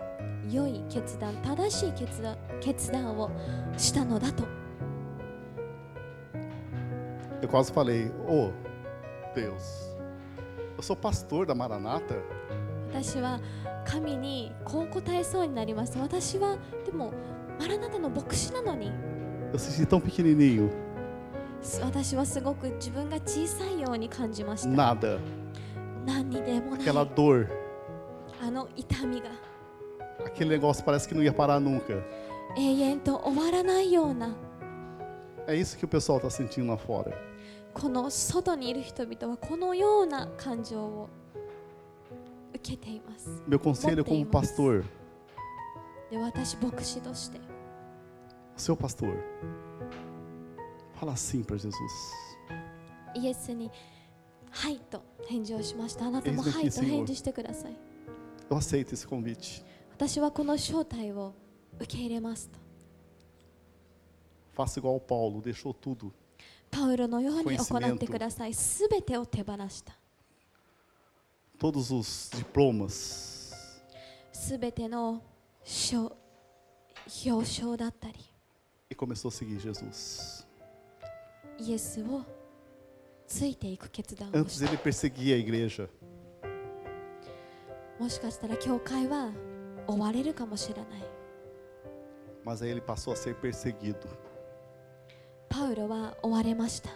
Speaker 2: 良い決断正しい決断決断をしたのだと
Speaker 1: Eu quase falei, ô Deus, eu sou pastor da Maranata.
Speaker 2: 私は神にこう答えそうになりました私はでもマラナタの牧師なのに
Speaker 1: Eu senti tão pequenininho,
Speaker 2: 私はすごく自分が小さいように感じました
Speaker 1: nada.
Speaker 2: 何にでもな
Speaker 1: Aquela
Speaker 2: い
Speaker 1: dor,
Speaker 2: あの痛みが
Speaker 1: aquele negócio parece que não ia parar nunca.
Speaker 2: 永遠と終わらないような
Speaker 1: É isso que o pessoal está sentindo lá fora.
Speaker 2: この外にいる人々はこのような感情を受けています
Speaker 1: Meu conselho como pastor,
Speaker 2: で私牧師として
Speaker 1: seu pastor, fala assim para Jesus.
Speaker 2: イエスに「はい」と返事をしましたあなたも「
Speaker 1: Eis-me
Speaker 2: はい」と.返事してください
Speaker 1: Eu aceito esse convite.
Speaker 2: 私はこの招待を受け入れますと
Speaker 1: Faça igual Paulo, deixou tudo.
Speaker 2: パウロのように行ってくださいすべてを手放した
Speaker 1: Todos os diplomas,
Speaker 2: すべての賞表彰だったり
Speaker 1: e começou a seguir Jesus.
Speaker 2: イエスをついていく決断を
Speaker 1: Antes
Speaker 2: した
Speaker 1: ele perseguia a igreja.
Speaker 2: もしかしたら教会は追われるかもしれない
Speaker 1: Mas aí ele passou a ser perseguido.
Speaker 2: パウロは追われました。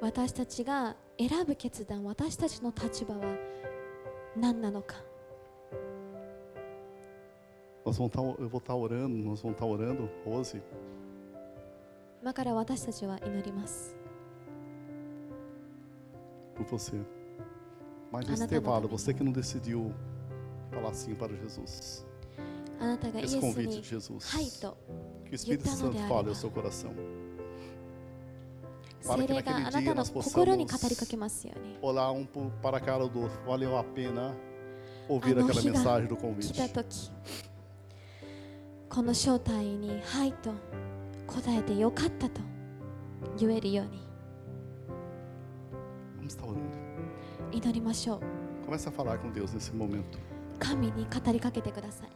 Speaker 2: 私たちが選ぶ決断、私たちの立場は何なのか。今から私たちは祈ります。あ私
Speaker 1: た
Speaker 2: ちは
Speaker 1: のために。falar sim para Jesus.
Speaker 2: あなたがイエ
Speaker 1: Esse
Speaker 2: ス
Speaker 1: convite
Speaker 2: に
Speaker 1: de Jesus.
Speaker 2: はいと
Speaker 1: Que o Espírito
Speaker 2: Yutano
Speaker 1: Santo
Speaker 2: de
Speaker 1: fale
Speaker 2: Arima.
Speaker 1: ao seu coração.
Speaker 2: 精霊があなたの心に語りかけますように
Speaker 1: Olhar um pro- para a cara do outro. Valeu a pena ouvir
Speaker 2: Ah,
Speaker 1: aquela
Speaker 2: não,
Speaker 1: mensagem do
Speaker 2: 来
Speaker 1: convite.
Speaker 2: た時この招待に「はい」と答えてよかったと言えるように
Speaker 1: Vamos estar orando.
Speaker 2: 祈りましょう
Speaker 1: Comece a falar com Deus nesse momento.
Speaker 2: 神に語りかけてください。